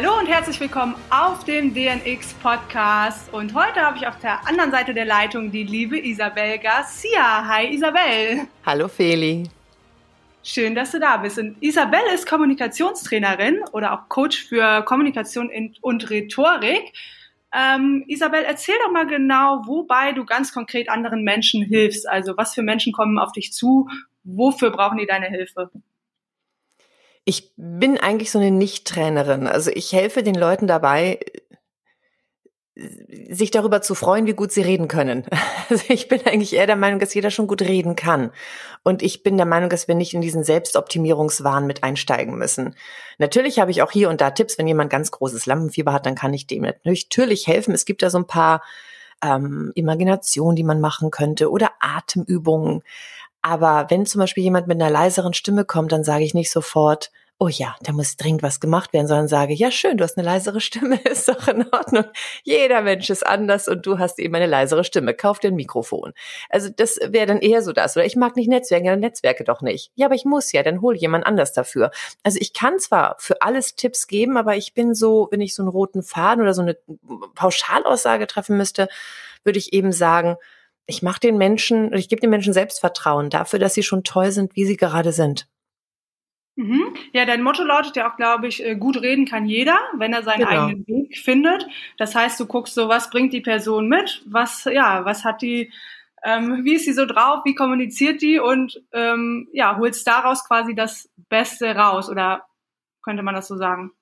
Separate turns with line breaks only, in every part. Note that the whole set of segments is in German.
Hallo und herzlich willkommen auf dem DNX Podcast. Und heute habe ich auf der anderen Seite der Leitung die liebe Isabel Garcia. Hi Isabel.
Hallo Feli.
Schön, dass du da bist. Und Isabel ist Kommunikationstrainerin oder auch Coach für Kommunikation und Rhetorik. Ähm, Isabel, erzähl doch mal genau, wobei du ganz konkret anderen Menschen hilfst. Also was für Menschen kommen auf dich zu? Wofür brauchen die deine Hilfe?
Ich bin eigentlich so eine Nicht-Trainerin. Also ich helfe den Leuten dabei, sich darüber zu freuen, wie gut sie reden können. Also ich bin eigentlich eher der Meinung, dass jeder schon gut reden kann. Und ich bin der Meinung, dass wir nicht in diesen Selbstoptimierungswahn mit einsteigen müssen. Natürlich habe ich auch hier und da Tipps. Wenn jemand ganz großes Lampenfieber hat, dann kann ich dem natürlich helfen. Es gibt da so ein paar ähm, Imaginationen, die man machen könnte oder Atemübungen. Aber wenn zum Beispiel jemand mit einer leiseren Stimme kommt, dann sage ich nicht sofort, oh ja, da muss dringend was gemacht werden, sondern sage, ja schön, du hast eine leisere Stimme, ist doch in Ordnung. Jeder Mensch ist anders und du hast eben eine leisere Stimme. Kauf dir ein Mikrofon. Also das wäre dann eher so das. Oder ich mag nicht Netzwerke, dann Netzwerke doch nicht. Ja, aber ich muss ja, dann hol jemand anders dafür. Also ich kann zwar für alles Tipps geben, aber ich bin so, wenn ich so einen roten Faden oder so eine Pauschalaussage treffen müsste, würde ich eben sagen, ich mache den Menschen, ich gebe den Menschen Selbstvertrauen dafür, dass sie schon toll sind, wie sie gerade sind.
Mhm. Ja, dein Motto lautet ja auch, glaube ich, äh, gut reden kann jeder, wenn er seinen genau. eigenen Weg findet. Das heißt, du guckst so, was bringt die Person mit, was, ja, was hat die, ähm, wie ist sie so drauf, wie kommuniziert die und ähm, ja, holst daraus quasi das Beste raus oder könnte man das so sagen?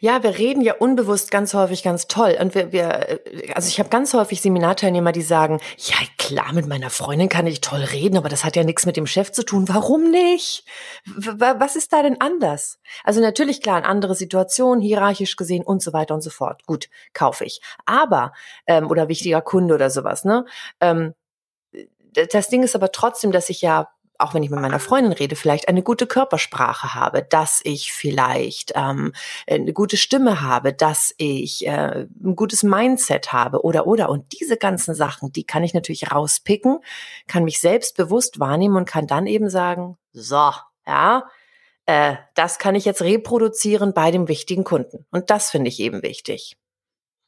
Ja, wir reden ja unbewusst ganz häufig ganz toll. Und wir, wir also ich habe ganz häufig Seminarteilnehmer, die sagen, ja klar, mit meiner Freundin kann ich toll reden, aber das hat ja nichts mit dem Chef zu tun. Warum nicht? Was ist da denn anders? Also natürlich klar, eine andere Situation, hierarchisch gesehen und so weiter und so fort. Gut, kaufe ich. Aber, ähm, oder wichtiger Kunde oder sowas, ne? Ähm, das Ding ist aber trotzdem, dass ich ja auch wenn ich mit meiner Freundin rede, vielleicht eine gute Körpersprache habe, dass ich vielleicht ähm, eine gute Stimme habe, dass ich äh, ein gutes Mindset habe oder oder und diese ganzen Sachen, die kann ich natürlich rauspicken, kann mich selbstbewusst wahrnehmen und kann dann eben sagen, so, ja, äh, das kann ich jetzt reproduzieren bei dem wichtigen Kunden und das finde ich eben wichtig.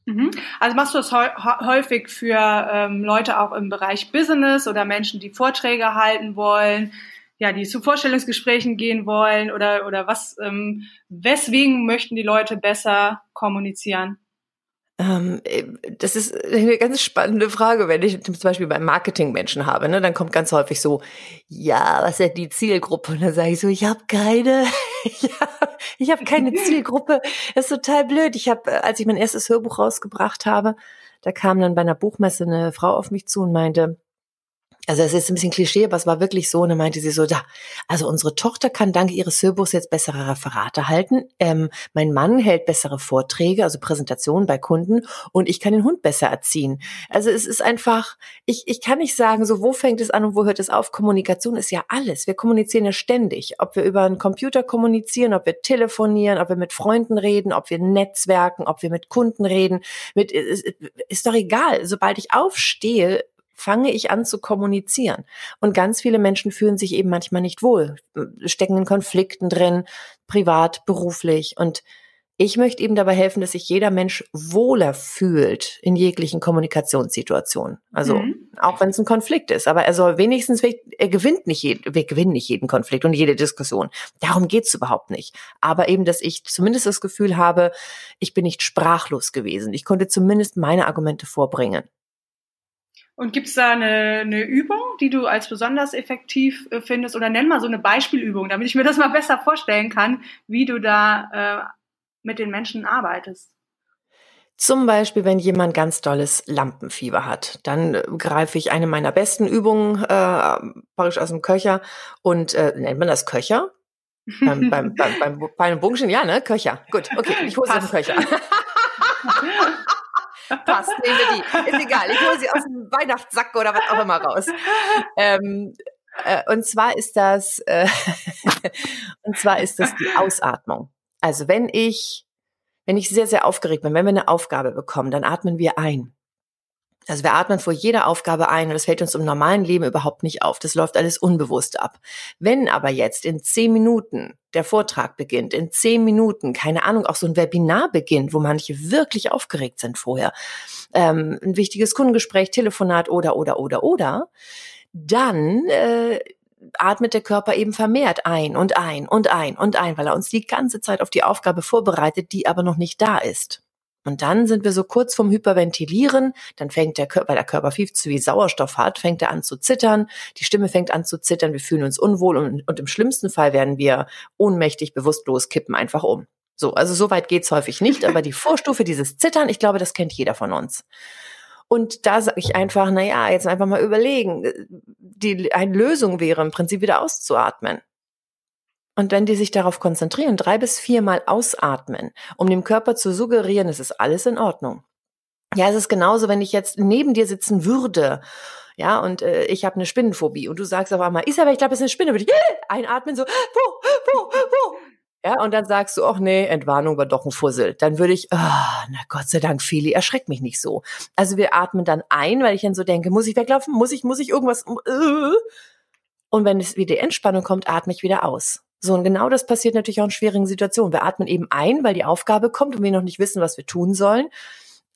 Mhm. Also machst du das häufig für ähm, Leute auch im Bereich Business oder Menschen, die Vorträge halten wollen, ja, die zu Vorstellungsgesprächen gehen wollen oder oder was? Ähm, weswegen möchten die Leute besser kommunizieren?
Ähm, äh, das ist eine ganz spannende Frage, wenn ich zum Beispiel beim Marketing-Menschen habe, ne, dann kommt ganz häufig so, ja, was ist die Zielgruppe? Und dann sage ich so, ich habe keine, ich habe keine Zielgruppe. Das ist total blöd. Ich habe, äh, als ich mein erstes Hörbuch rausgebracht habe, da kam dann bei einer Buchmesse eine Frau auf mich zu und meinte, also es ist ein bisschen Klischee, aber es war wirklich so. Und dann meinte sie so, da, also unsere Tochter kann dank ihres Hörbuchs jetzt bessere Referate halten. Ähm, mein Mann hält bessere Vorträge, also Präsentationen bei Kunden und ich kann den Hund besser erziehen. Also es ist einfach, ich, ich kann nicht sagen, so wo fängt es an und wo hört es auf. Kommunikation ist ja alles. Wir kommunizieren ja ständig. Ob wir über einen Computer kommunizieren, ob wir telefonieren, ob wir mit Freunden reden, ob wir netzwerken, ob wir mit Kunden reden. Mit, ist, ist doch egal. Sobald ich aufstehe, fange ich an zu kommunizieren. Und ganz viele Menschen fühlen sich eben manchmal nicht wohl, stecken in Konflikten drin, privat, beruflich. Und ich möchte eben dabei helfen, dass sich jeder Mensch wohler fühlt in jeglichen Kommunikationssituationen. Also mhm. auch wenn es ein Konflikt ist, aber er soll wenigstens, er gewinnt nicht jeden, wir gewinnen nicht jeden Konflikt und jede Diskussion. Darum geht's überhaupt nicht. Aber eben, dass ich zumindest das Gefühl habe, ich bin nicht sprachlos gewesen. Ich konnte zumindest meine Argumente vorbringen.
Und gibt es da eine, eine Übung, die du als besonders effektiv äh, findest? Oder nenn mal so eine Beispielübung, damit ich mir das mal besser vorstellen kann, wie du da äh, mit den Menschen arbeitest.
Zum Beispiel, wenn jemand ganz dolles Lampenfieber hat, dann äh, greife ich eine meiner besten Übungen äh, praktisch aus dem Köcher und äh, nennt man das Köcher? beim, beim, beim, beim, beim Bogenschen, ja, ne? Köcher. Gut, okay, ich hole es aus dem Köcher. passt, nehmen wir die. Ist egal, ich hole sie aus dem Weihnachtssack oder was auch immer raus. Ähm, äh, und zwar ist das, äh, und zwar ist das die Ausatmung. Also wenn ich, wenn ich sehr, sehr aufgeregt bin, wenn wir eine Aufgabe bekommen, dann atmen wir ein. Also wir atmen vor jeder Aufgabe ein und das fällt uns im normalen Leben überhaupt nicht auf. Das läuft alles unbewusst ab. Wenn aber jetzt in zehn Minuten der Vortrag beginnt, in zehn Minuten, keine Ahnung, auch so ein Webinar beginnt, wo manche wirklich aufgeregt sind vorher, ähm, ein wichtiges Kundengespräch, Telefonat oder, oder, oder, oder, dann äh, atmet der Körper eben vermehrt ein und ein und ein und ein, weil er uns die ganze Zeit auf die Aufgabe vorbereitet, die aber noch nicht da ist. Und dann sind wir so kurz vorm Hyperventilieren, dann fängt der Körper, weil der Körper viel zu viel Sauerstoff hat, fängt er an zu zittern, die Stimme fängt an zu zittern, wir fühlen uns unwohl und, und im schlimmsten Fall werden wir ohnmächtig, bewusstlos, kippen einfach um. So, also so weit geht's häufig nicht, aber die Vorstufe, dieses Zittern, ich glaube, das kennt jeder von uns. Und da sage ich einfach, na ja, jetzt einfach mal überlegen. Die eine Lösung wäre im Prinzip wieder auszuatmen. Und wenn die sich darauf konzentrieren, drei bis viermal ausatmen, um dem Körper zu suggerieren, es ist alles in Ordnung. Ja, es ist genauso, wenn ich jetzt neben dir sitzen würde, ja, und äh, ich habe eine Spinnenphobie und du sagst aber mal, Isabel, ich glaube, es ist eine Spinne, würde ich einatmen, so, wo, wo, wo, ja, und dann sagst du, ach nee, Entwarnung war doch ein Fussel. Dann würde ich, oh, na Gott sei Dank, Feli, erschreck mich nicht so. Also wir atmen dann ein, weil ich dann so denke, muss ich weglaufen? Muss ich, muss ich irgendwas? Äh? Und wenn es wieder die Entspannung kommt, atme ich wieder aus. So, und genau das passiert natürlich auch in schwierigen Situationen. Wir atmen eben ein, weil die Aufgabe kommt und wir noch nicht wissen, was wir tun sollen.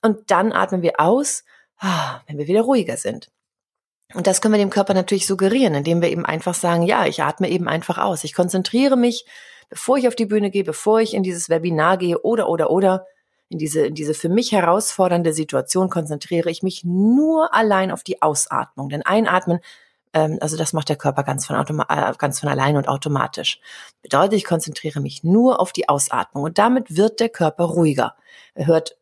Und dann atmen wir aus, ah, wenn wir wieder ruhiger sind. Und das können wir dem Körper natürlich suggerieren, indem wir eben einfach sagen, ja, ich atme eben einfach aus. Ich konzentriere mich bevor ich auf die Bühne gehe, bevor ich in dieses Webinar gehe oder, oder, oder, in diese, in diese für mich herausfordernde Situation konzentriere ich mich nur allein auf die Ausatmung. Denn Einatmen, also das macht der Körper ganz von, äh, ganz von allein und automatisch. Bedeutet, ich konzentriere mich nur auf die Ausatmung und damit wird der Körper ruhiger. Er hört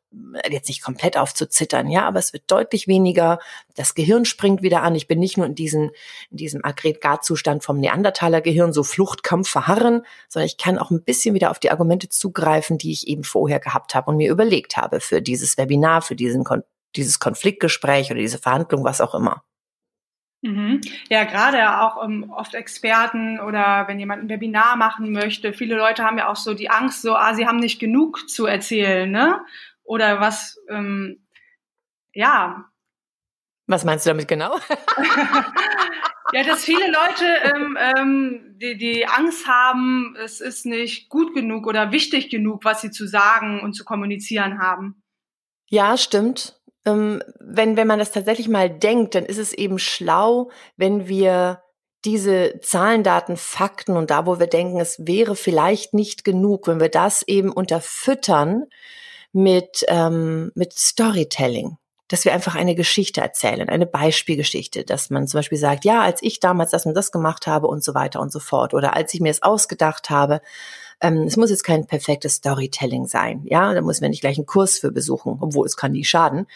jetzt nicht komplett auf zu zittern, ja, aber es wird deutlich weniger. Das Gehirn springt wieder an. Ich bin nicht nur in, diesen, in diesem Aggregatzustand vom Neandertaler Gehirn, so Fluchtkampf verharren, sondern ich kann auch ein bisschen wieder auf die Argumente zugreifen, die ich eben vorher gehabt habe und mir überlegt habe für dieses Webinar, für diesen Kon dieses Konfliktgespräch oder diese Verhandlung, was auch immer.
Mhm. Ja, gerade auch um, ähm, oft Experten oder wenn jemand ein Webinar machen möchte. Viele Leute haben ja auch so die Angst, so, ah, sie haben nicht genug zu erzählen, ne? oder was, ähm, ja.
Was meinst du damit genau?
ja, dass viele Leute ähm, ähm, die, die Angst haben, es ist nicht gut genug oder wichtig genug, was sie zu sagen und zu kommunizieren haben.
Ja, stimmt. Ähm, wenn, wenn man das tatsächlich mal denkt, dann ist es eben schlau, wenn wir diese Zahlen, Daten, Fakten und da, wo wir denken, es wäre vielleicht nicht genug, wenn wir das eben unterfüttern mit, ähm, mit Storytelling dass wir einfach eine Geschichte erzählen, eine Beispielgeschichte, dass man zum Beispiel sagt, ja, als ich damals das und das gemacht habe und so weiter und so fort, oder als ich mir es ausgedacht habe, ähm, es muss jetzt kein perfektes Storytelling sein, ja, da muss man nicht gleich einen Kurs für besuchen, obwohl es kann nie schaden.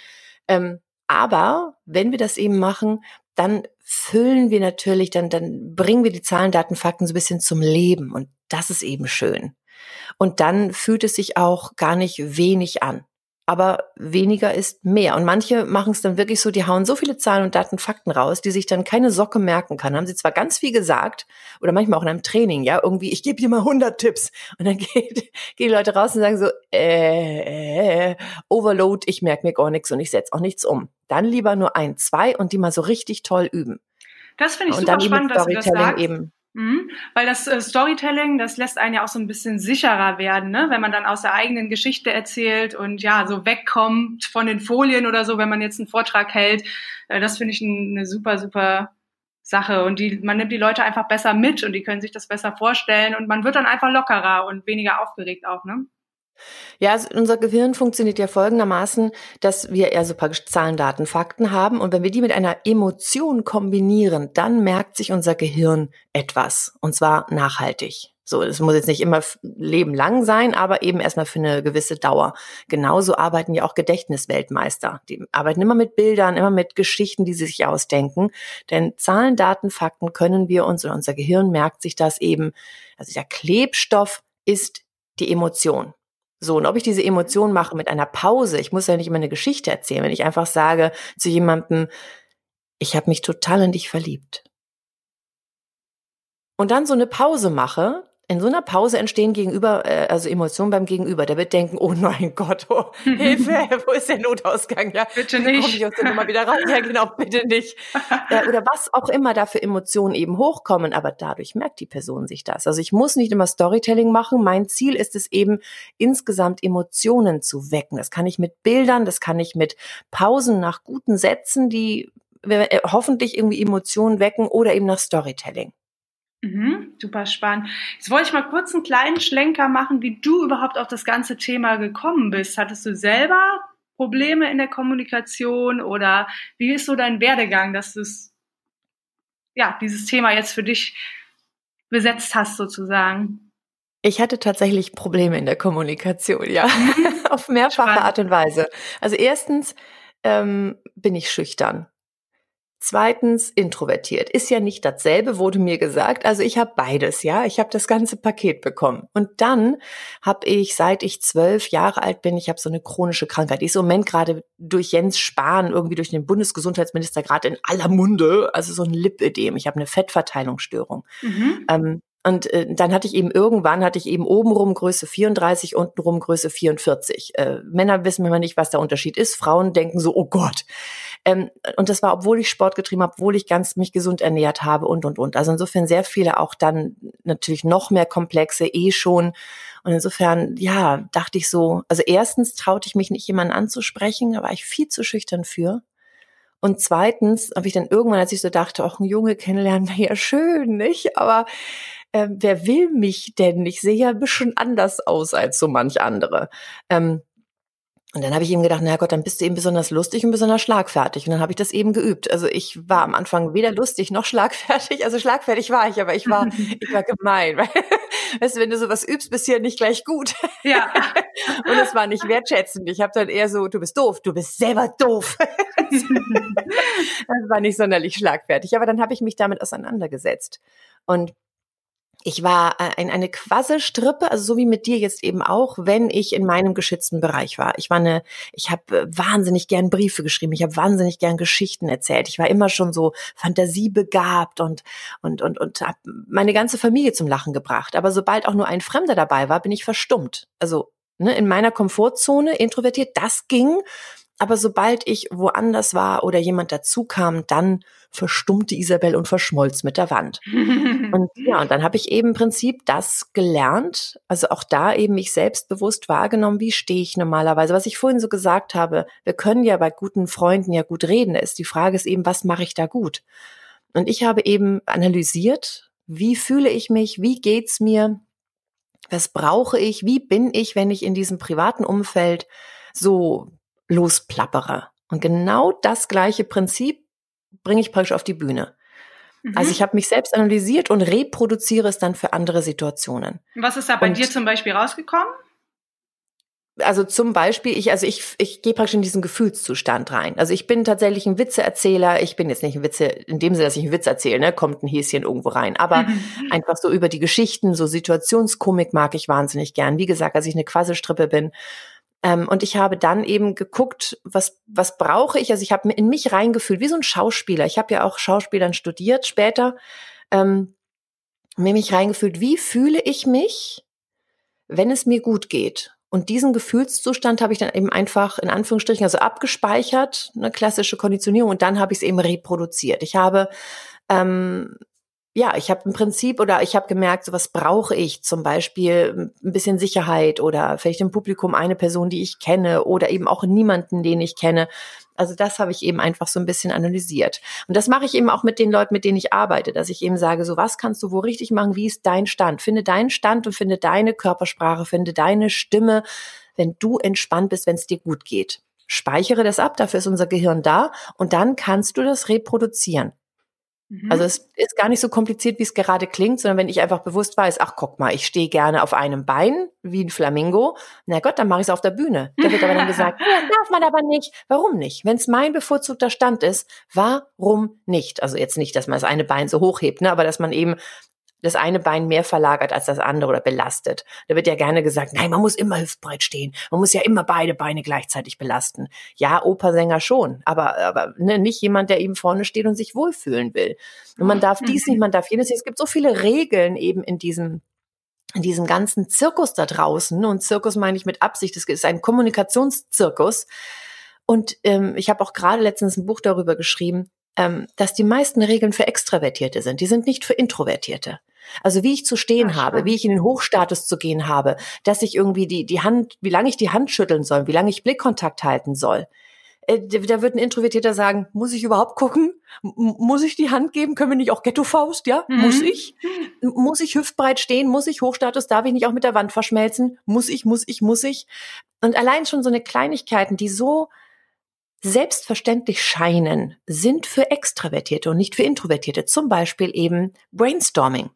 Ähm, aber wenn wir das eben machen, dann füllen wir natürlich, dann, dann bringen wir die Zahlen, Daten, Fakten so ein bisschen zum Leben und das ist eben schön. Und dann fühlt es sich auch gar nicht wenig an. Aber weniger ist mehr. Und manche machen es dann wirklich so, die hauen so viele Zahlen und Daten, Fakten raus, die sich dann keine Socke merken kann. Haben sie zwar ganz viel gesagt oder manchmal auch in einem Training, ja, irgendwie, ich gebe dir mal 100 Tipps. Und dann geht, gehen die Leute raus und sagen so, äh, äh, Overload, ich merke mir gar nichts und ich setze auch nichts um. Dann lieber nur ein, zwei und die mal so richtig toll üben.
Das finde ich und super spannend, dass du das sagst. Eben Mhm, weil das äh, Storytelling, das lässt einen ja auch so ein bisschen sicherer werden, ne? wenn man dann aus der eigenen Geschichte erzählt und ja, so wegkommt von den Folien oder so, wenn man jetzt einen Vortrag hält. Äh, das finde ich ein, eine super, super Sache. Und die, man nimmt die Leute einfach besser mit und die können sich das besser vorstellen und man wird dann einfach lockerer und weniger aufgeregt auch, ne?
Ja, also unser Gehirn funktioniert ja folgendermaßen, dass wir eher so praktisch Zahlen, Daten, Fakten haben. Und wenn wir die mit einer Emotion kombinieren, dann merkt sich unser Gehirn etwas. Und zwar nachhaltig. So, das muss jetzt nicht immer Leben lang sein, aber eben erstmal für eine gewisse Dauer. Genauso arbeiten ja auch Gedächtnisweltmeister. Die arbeiten immer mit Bildern, immer mit Geschichten, die sie sich ausdenken. Denn Zahlen, Daten, Fakten können wir uns und unser Gehirn merkt sich das eben. Also der Klebstoff ist die Emotion. So, und ob ich diese Emotion mache mit einer Pause, ich muss ja nicht immer eine Geschichte erzählen, wenn ich einfach sage zu jemandem, ich habe mich total in dich verliebt. Und dann so eine Pause mache, in so einer Pause entstehen gegenüber, äh, also Emotionen beim Gegenüber. Der wird denken, oh mein Gott, oh, Hilfe, wo ist der Notausgang? Ja,
bitte nicht.
Komme ich aus der Nummer wieder raus? Ja, genau, bitte nicht. äh, oder was auch immer da für Emotionen eben hochkommen, aber dadurch merkt die Person sich das. Also ich muss nicht immer Storytelling machen. Mein Ziel ist es eben, insgesamt Emotionen zu wecken. Das kann ich mit Bildern, das kann ich mit Pausen nach guten Sätzen, die äh, hoffentlich irgendwie Emotionen wecken oder eben nach Storytelling.
Mhm, super spannend. Jetzt wollte ich mal kurz einen kleinen Schlenker machen, wie du überhaupt auf das ganze Thema gekommen bist. Hattest du selber Probleme in der Kommunikation oder wie ist so dein Werdegang, dass du ja, dieses Thema jetzt für dich besetzt hast sozusagen?
Ich hatte tatsächlich Probleme in der Kommunikation, ja, mhm. auf mehrfache. Art und Weise. Also erstens ähm, bin ich schüchtern. Zweitens introvertiert. Ist ja nicht dasselbe, wurde mir gesagt. Also ich habe beides, ja. Ich habe das ganze Paket bekommen. Und dann habe ich, seit ich zwölf Jahre alt bin, ich habe so eine chronische Krankheit. Die ist im Moment gerade durch Jens Spahn, irgendwie durch den Bundesgesundheitsminister gerade in aller Munde. Also so ein Lipödem. Ich habe eine Fettverteilungsstörung. Mhm. Ähm, und äh, dann hatte ich eben irgendwann, hatte ich eben obenrum Größe 34, untenrum Größe 44. Äh, Männer wissen immer nicht, was der Unterschied ist. Frauen denken so, oh Gott. Ähm, und das war, obwohl ich Sport getrieben habe, obwohl ich ganz mich gesund ernährt habe und, und, und. Also insofern sehr viele auch dann natürlich noch mehr Komplexe eh schon. Und insofern, ja, dachte ich so, also erstens traute ich mich nicht, jemanden anzusprechen, da war ich viel zu schüchtern für. Und zweitens habe ich dann irgendwann, als ich so dachte, auch ein Junge kennenlernen wäre ja schön, nicht? Aber äh, wer will mich denn? Ich sehe ja ein bisschen anders aus als so manch andere. Ähm, und dann habe ich ihm gedacht, na Gott, dann bist du eben besonders lustig und besonders schlagfertig. Und dann habe ich das eben geübt. Also ich war am Anfang weder lustig noch schlagfertig. Also schlagfertig war ich, aber ich war, ich war gemein. Weil, weißt du, wenn du sowas übst, bist du ja nicht gleich gut.
Ja.
und es war nicht wertschätzend. Ich habe dann eher so, du bist doof, du bist selber doof. das war nicht sonderlich schlagfertig. Aber dann habe ich mich damit auseinandergesetzt. Und ich war äh, in eine Quasselstrippe, also so wie mit dir jetzt eben auch, wenn ich in meinem geschützten Bereich war. Ich war eine, ich habe äh, wahnsinnig gern Briefe geschrieben, ich habe wahnsinnig gern Geschichten erzählt. Ich war immer schon so fantasiebegabt und und und und habe meine ganze Familie zum Lachen gebracht. Aber sobald auch nur ein Fremder dabei war, bin ich verstummt. Also ne, in meiner Komfortzone introvertiert, das ging. Aber sobald ich woanders war oder jemand dazu kam, dann verstummte Isabel und verschmolz mit der Wand. und ja, und dann habe ich eben im Prinzip das gelernt, also auch da eben mich selbstbewusst wahrgenommen, wie stehe ich normalerweise. Was ich vorhin so gesagt habe, wir können ja bei guten Freunden ja gut reden. Ist die Frage ist eben, was mache ich da gut? Und ich habe eben analysiert, wie fühle ich mich, wie geht's mir, was brauche ich, wie bin ich, wenn ich in diesem privaten Umfeld so losplappere. Und genau das gleiche Prinzip bringe ich praktisch auf die Bühne. Mhm. Also ich habe mich selbst analysiert und reproduziere es dann für andere Situationen.
Was ist da bei und, dir zum Beispiel rausgekommen?
Also zum Beispiel, ich, also ich, ich gehe praktisch in diesen Gefühlszustand rein. Also ich bin tatsächlich ein Witzeerzähler. Ich bin jetzt nicht ein Witze, in dem Sinne, dass ich einen Witz erzähle, ne, kommt ein Häschen irgendwo rein. Aber einfach so über die Geschichten, so Situationskomik mag ich wahnsinnig gern. Wie gesagt, als ich eine Quasselstrippe bin, ähm, und ich habe dann eben geguckt, was, was brauche ich? Also ich habe in mich reingefühlt, wie so ein Schauspieler. Ich habe ja auch Schauspielern studiert später. Ähm, mir mich reingefühlt, wie fühle ich mich, wenn es mir gut geht? Und diesen Gefühlszustand habe ich dann eben einfach in Anführungsstrichen also abgespeichert, eine klassische Konditionierung, und dann habe ich es eben reproduziert. Ich habe ähm, ja, ich habe im Prinzip oder ich habe gemerkt, so was brauche ich, zum Beispiel ein bisschen Sicherheit oder vielleicht im Publikum eine Person, die ich kenne oder eben auch niemanden, den ich kenne. Also das habe ich eben einfach so ein bisschen analysiert. Und das mache ich eben auch mit den Leuten, mit denen ich arbeite, dass ich eben sage, so was kannst du wo richtig machen, wie ist dein Stand? Finde deinen Stand und finde deine Körpersprache, finde deine Stimme, wenn du entspannt bist, wenn es dir gut geht. Speichere das ab, dafür ist unser Gehirn da und dann kannst du das reproduzieren. Mhm. Also es ist gar nicht so kompliziert, wie es gerade klingt, sondern wenn ich einfach bewusst weiß, ach guck mal, ich stehe gerne auf einem Bein wie ein Flamingo, na Gott, dann mache ich es auf der Bühne. Da wird aber dann gesagt, ja, darf man aber nicht. Warum nicht? Wenn es mein bevorzugter Stand ist, warum nicht? Also jetzt nicht, dass man das eine Bein so hochhebt, ne, aber dass man eben das eine Bein mehr verlagert als das andere oder belastet. Da wird ja gerne gesagt, nein, man muss immer hüftbreit stehen. Man muss ja immer beide Beine gleichzeitig belasten. Ja, Opersänger schon, aber, aber ne, nicht jemand, der eben vorne steht und sich wohlfühlen will. Und man darf dies nicht, man darf jenes nicht. Es gibt so viele Regeln eben in diesem in diesem ganzen Zirkus da draußen, und Zirkus meine ich mit Absicht, es ist ein Kommunikationszirkus. Und ähm, ich habe auch gerade letztens ein Buch darüber geschrieben, ähm, dass die meisten Regeln für Extravertierte sind. Die sind nicht für Introvertierte. Also wie ich zu stehen Ach, habe, wie ich in den Hochstatus zu gehen habe, dass ich irgendwie die, die Hand, wie lange ich die Hand schütteln soll, wie lange ich Blickkontakt halten soll. Äh, da wird ein Introvertierter sagen, muss ich überhaupt gucken? M muss ich die Hand geben? Können wir nicht auch Ghetto-Faust? Ja, mhm. muss ich? Muss ich hüftbreit stehen? Muss ich Hochstatus? Darf ich nicht auch mit der Wand verschmelzen? Muss ich, muss ich, muss ich? Und allein schon so eine Kleinigkeiten, die so selbstverständlich scheinen, sind für Extravertierte und nicht für Introvertierte. Zum Beispiel eben Brainstorming.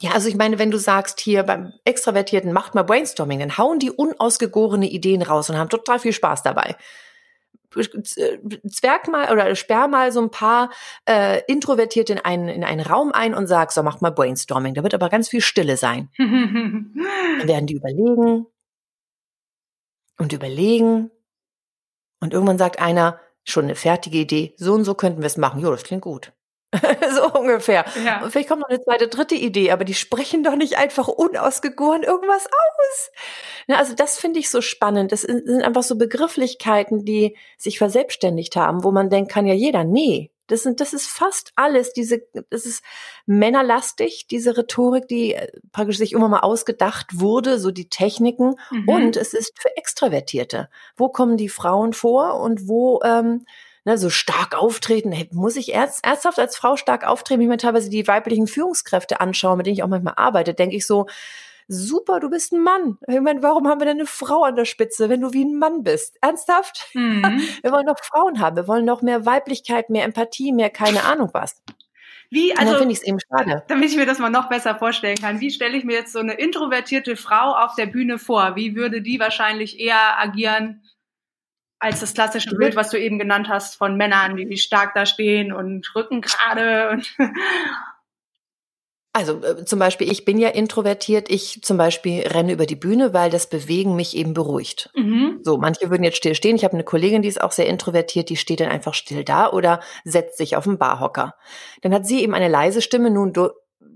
Ja, also ich meine, wenn du sagst, hier beim Extravertierten macht mal Brainstorming, dann hauen die unausgegorene Ideen raus und haben total viel Spaß dabei. Zwerg mal oder sperr mal so ein paar äh, Introvertierte in einen, in einen Raum ein und sag, so macht mal Brainstorming. Da wird aber ganz viel Stille sein. Dann werden die überlegen und überlegen. Und irgendwann sagt einer, schon eine fertige Idee, so und so könnten wir es machen. Jo, das klingt gut. so ungefähr. Ja. Und vielleicht kommt noch eine zweite, dritte Idee, aber die sprechen doch nicht einfach unausgegoren irgendwas aus. Na, also das finde ich so spannend. Das sind einfach so Begrifflichkeiten, die sich verselbstständigt haben, wo man denkt, kann ja jeder. Nee, das sind, das ist fast alles. Diese, das ist männerlastig, diese Rhetorik, die äh, praktisch sich immer mal ausgedacht wurde, so die Techniken. Mhm. Und es ist für Extravertierte. Wo kommen die Frauen vor und wo ähm, ne, so stark auftreten. Hey, muss ich erst, ernsthaft als Frau stark auftreten? Wenn ich mir teilweise die weiblichen Führungskräfte anschaue, mit denen ich auch manchmal arbeite, denke ich so, super, du bist ein Mann. Ich meine, warum haben wir denn eine Frau an der Spitze, wenn du wie ein Mann bist? Ernsthaft? Mhm. Wir wollen noch Frauen haben. Wir wollen noch mehr Weiblichkeit, mehr Empathie, mehr keine Ahnung was.
Wie, also,
finde ich es eben schade.
Damit ich mir das mal noch besser vorstellen kann, wie stelle ich mir jetzt so eine introvertierte Frau auf der Bühne vor? Wie würde die wahrscheinlich eher agieren als das klassische Bild, was du eben genannt hast, von Männern, die wie stark da stehen und Rücken gerade und
Also äh, zum Beispiel, ich bin ja introvertiert. Ich zum Beispiel renne über die Bühne, weil das Bewegen mich eben beruhigt. Mhm. So, manche würden jetzt still stehen. Ich habe eine Kollegin, die ist auch sehr introvertiert, die steht dann einfach still da oder setzt sich auf den Barhocker. Dann hat sie eben eine leise Stimme. Nun, du,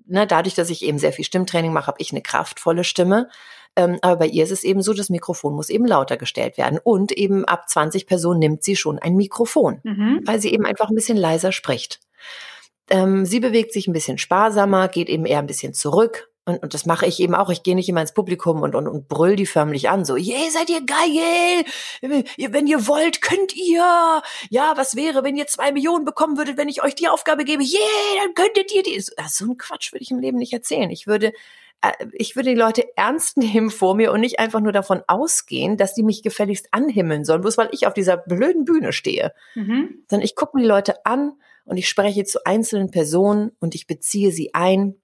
ne, dadurch, dass ich eben sehr viel Stimmtraining mache, habe ich eine kraftvolle Stimme. Ähm, aber bei ihr ist es eben so, das Mikrofon muss eben lauter gestellt werden. Und eben ab 20 Personen nimmt sie schon ein Mikrofon, mhm. weil sie eben einfach ein bisschen leiser spricht. Ähm, sie bewegt sich ein bisschen sparsamer, geht eben eher ein bisschen zurück. Und, und das mache ich eben auch. Ich gehe nicht immer ins Publikum und, und, und brüll die förmlich an. So, yeah, seid ihr geil? Wenn ihr wollt, könnt ihr. Ja, was wäre, wenn ihr zwei Millionen bekommen würdet, wenn ich euch die Aufgabe gebe? Yeah, dann könntet ihr die. So ein Quatsch würde ich im Leben nicht erzählen. Ich würde ich würde die Leute ernst nehmen vor mir und nicht einfach nur davon ausgehen, dass die mich gefälligst anhimmeln sollen, bloß weil ich auf dieser blöden Bühne stehe. Mhm. Sondern ich gucke mir die Leute an und ich spreche zu einzelnen Personen und ich beziehe sie ein.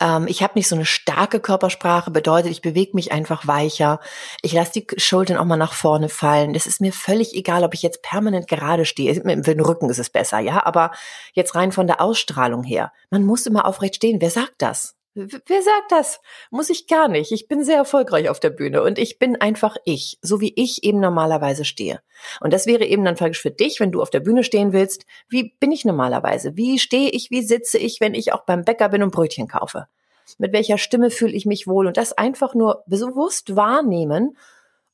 Ähm, ich habe nicht so eine starke Körpersprache, bedeutet, ich bewege mich einfach weicher. Ich lasse die Schultern auch mal nach vorne fallen. Das ist mir völlig egal, ob ich jetzt permanent gerade stehe. Für den Rücken ist es besser, ja. Aber jetzt rein von der Ausstrahlung her. Man muss immer aufrecht stehen. Wer sagt das? Wer sagt das? Muss ich gar nicht. Ich bin sehr erfolgreich auf der Bühne und ich bin einfach ich, so wie ich eben normalerweise stehe. Und das wäre eben dann praktisch für dich, wenn du auf der Bühne stehen willst. Wie bin ich normalerweise? Wie stehe ich? Wie sitze ich, wenn ich auch beim Bäcker bin und Brötchen kaufe? Mit welcher Stimme fühle ich mich wohl? Und das einfach nur bewusst wahrnehmen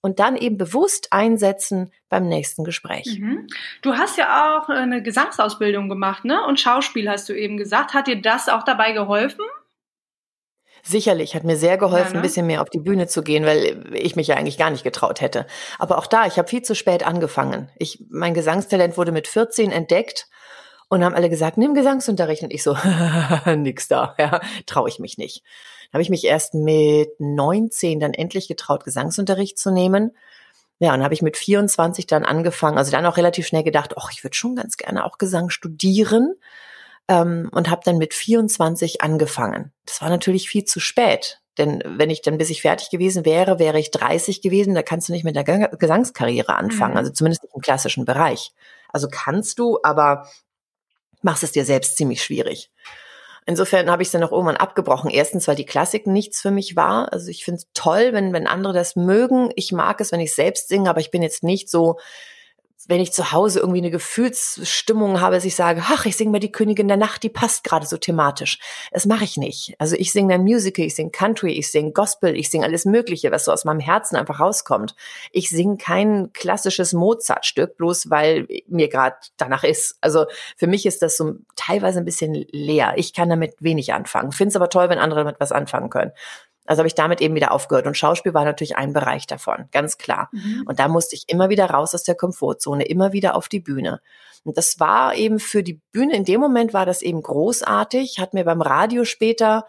und dann eben bewusst einsetzen beim nächsten Gespräch. Mhm.
Du hast ja auch eine Gesangsausbildung gemacht, ne? Und Schauspiel hast du eben gesagt. Hat dir das auch dabei geholfen?
Sicherlich, hat mir sehr geholfen, ja, ne? ein bisschen mehr auf die Bühne zu gehen, weil ich mich ja eigentlich gar nicht getraut hätte. Aber auch da, ich habe viel zu spät angefangen. Ich, mein Gesangstalent wurde mit 14 entdeckt und haben alle gesagt, nimm Gesangsunterricht. Und ich so, nix da, ja, traue ich mich nicht. Dann habe ich mich erst mit 19 dann endlich getraut, Gesangsunterricht zu nehmen. Ja, und habe ich mit 24 dann angefangen, also dann auch relativ schnell gedacht, ach, ich würde schon ganz gerne auch Gesang studieren ähm, und habe dann mit 24 angefangen. Das war natürlich viel zu spät. Denn wenn ich dann, bis ich fertig gewesen wäre, wäre ich 30 gewesen, da kannst du nicht mit der Gesangskarriere anfangen, mhm. also zumindest nicht im klassischen Bereich. Also kannst du, aber machst es dir selbst ziemlich schwierig. Insofern habe ich es dann auch irgendwann abgebrochen. Erstens, weil die Klassik nichts für mich war. Also ich finde es toll, wenn, wenn andere das mögen. Ich mag es, wenn ich selbst singe, aber ich bin jetzt nicht so wenn ich zu Hause irgendwie eine Gefühlsstimmung habe, dass ich sage, ach, ich singe mal die Königin der Nacht, die passt gerade so thematisch. Das mache ich nicht. Also ich singe dann Musical, ich singe Country, ich singe Gospel, ich singe alles Mögliche, was so aus meinem Herzen einfach rauskommt. Ich singe kein klassisches Mozart-Stück, bloß weil mir gerade danach ist. Also für mich ist das so teilweise ein bisschen leer. Ich kann damit wenig anfangen. Finde es aber toll, wenn andere damit was anfangen können. Also habe ich damit eben wieder aufgehört. Und Schauspiel war natürlich ein Bereich davon, ganz klar. Mhm. Und da musste ich immer wieder raus aus der Komfortzone, immer wieder auf die Bühne. Und das war eben für die Bühne, in dem Moment war das eben großartig, hat mir beim Radio später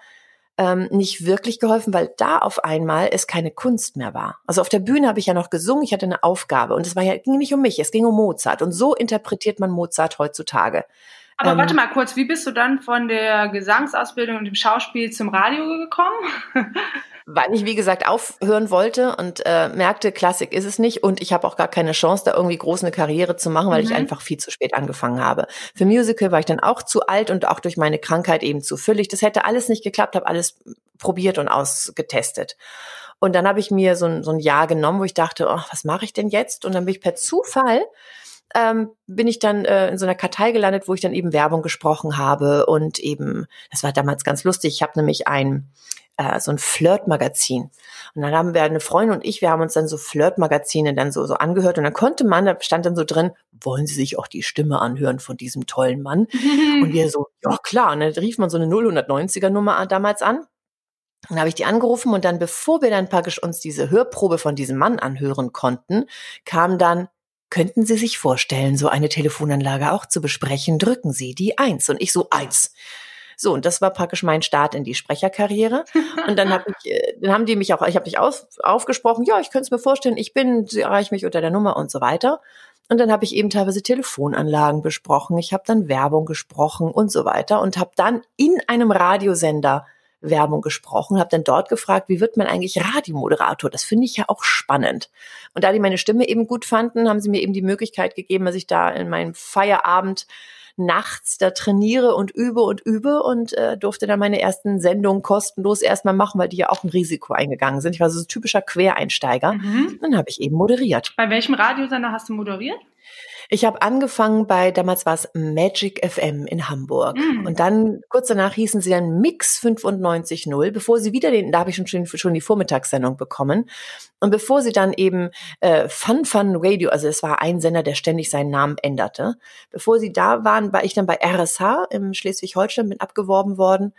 ähm, nicht wirklich geholfen, weil da auf einmal es keine Kunst mehr war. Also auf der Bühne habe ich ja noch gesungen, ich hatte eine Aufgabe und es war ja, ging nicht um mich, es ging um Mozart. Und so interpretiert man Mozart heutzutage.
Aber ähm, warte mal kurz, wie bist du dann von der Gesangsausbildung und dem Schauspiel zum Radio gekommen?
Weil ich, wie gesagt, aufhören wollte und äh, merkte, Klassik ist es nicht und ich habe auch gar keine Chance, da irgendwie groß eine Karriere zu machen, weil mhm. ich einfach viel zu spät angefangen habe. Für Musical war ich dann auch zu alt und auch durch meine Krankheit eben zu füllig. Das hätte alles nicht geklappt, habe alles probiert und ausgetestet. Und dann habe ich mir so ein, so ein Jahr genommen, wo ich dachte, oh, was mache ich denn jetzt? Und dann bin ich per Zufall ähm, bin ich dann äh, in so einer Kartei gelandet, wo ich dann eben Werbung gesprochen habe und eben, das war damals ganz lustig, ich habe nämlich ein äh, so ein Flirt-Magazin. Und dann haben wir eine Freundin und ich, wir haben uns dann so Flirt-Magazine dann so, so angehört und dann konnte man, da stand dann so drin, wollen Sie sich auch die Stimme anhören von diesem tollen Mann? und wir so, ja klar. Und dann rief man so eine 090er Nummer damals an. Dann habe ich die angerufen und dann, bevor wir dann praktisch uns diese Hörprobe von diesem Mann anhören konnten, kam dann, Könnten Sie sich vorstellen, so eine Telefonanlage auch zu besprechen? Drücken Sie die Eins. Und ich so Eins. So, und das war praktisch mein Start in die Sprecherkarriere. Und dann, hab ich, äh, dann haben die mich auch, ich habe mich auf, aufgesprochen, ja, ich könnte es mir vorstellen, ich bin, sie erreichen mich unter der Nummer und so weiter. Und dann habe ich eben teilweise Telefonanlagen besprochen, ich habe dann Werbung gesprochen und so weiter und habe dann in einem Radiosender Werbung gesprochen, habe dann dort gefragt, wie wird man eigentlich Radiomoderator? Das finde ich ja auch spannend. Und da die meine Stimme eben gut fanden, haben sie mir eben die Möglichkeit gegeben, dass ich da in meinem Feierabend nachts da trainiere und übe und übe und äh, durfte dann meine ersten Sendungen kostenlos erstmal machen, weil die ja auch ein Risiko eingegangen sind. Ich war so ein typischer Quereinsteiger. Mhm. Dann habe ich eben moderiert.
Bei welchem Radiosender hast du moderiert?
Ich habe angefangen bei, damals war es Magic FM in Hamburg. Mm. Und dann, kurz danach hießen sie dann Mix 95.0, bevor sie wieder den, da habe ich schon, schon die Vormittagssendung bekommen. Und bevor sie dann eben äh, Fun Fun Radio, also es war ein Sender, der ständig seinen Namen änderte. Bevor sie da waren, war ich dann bei RSH im Schleswig-Holstein, bin abgeworben worden.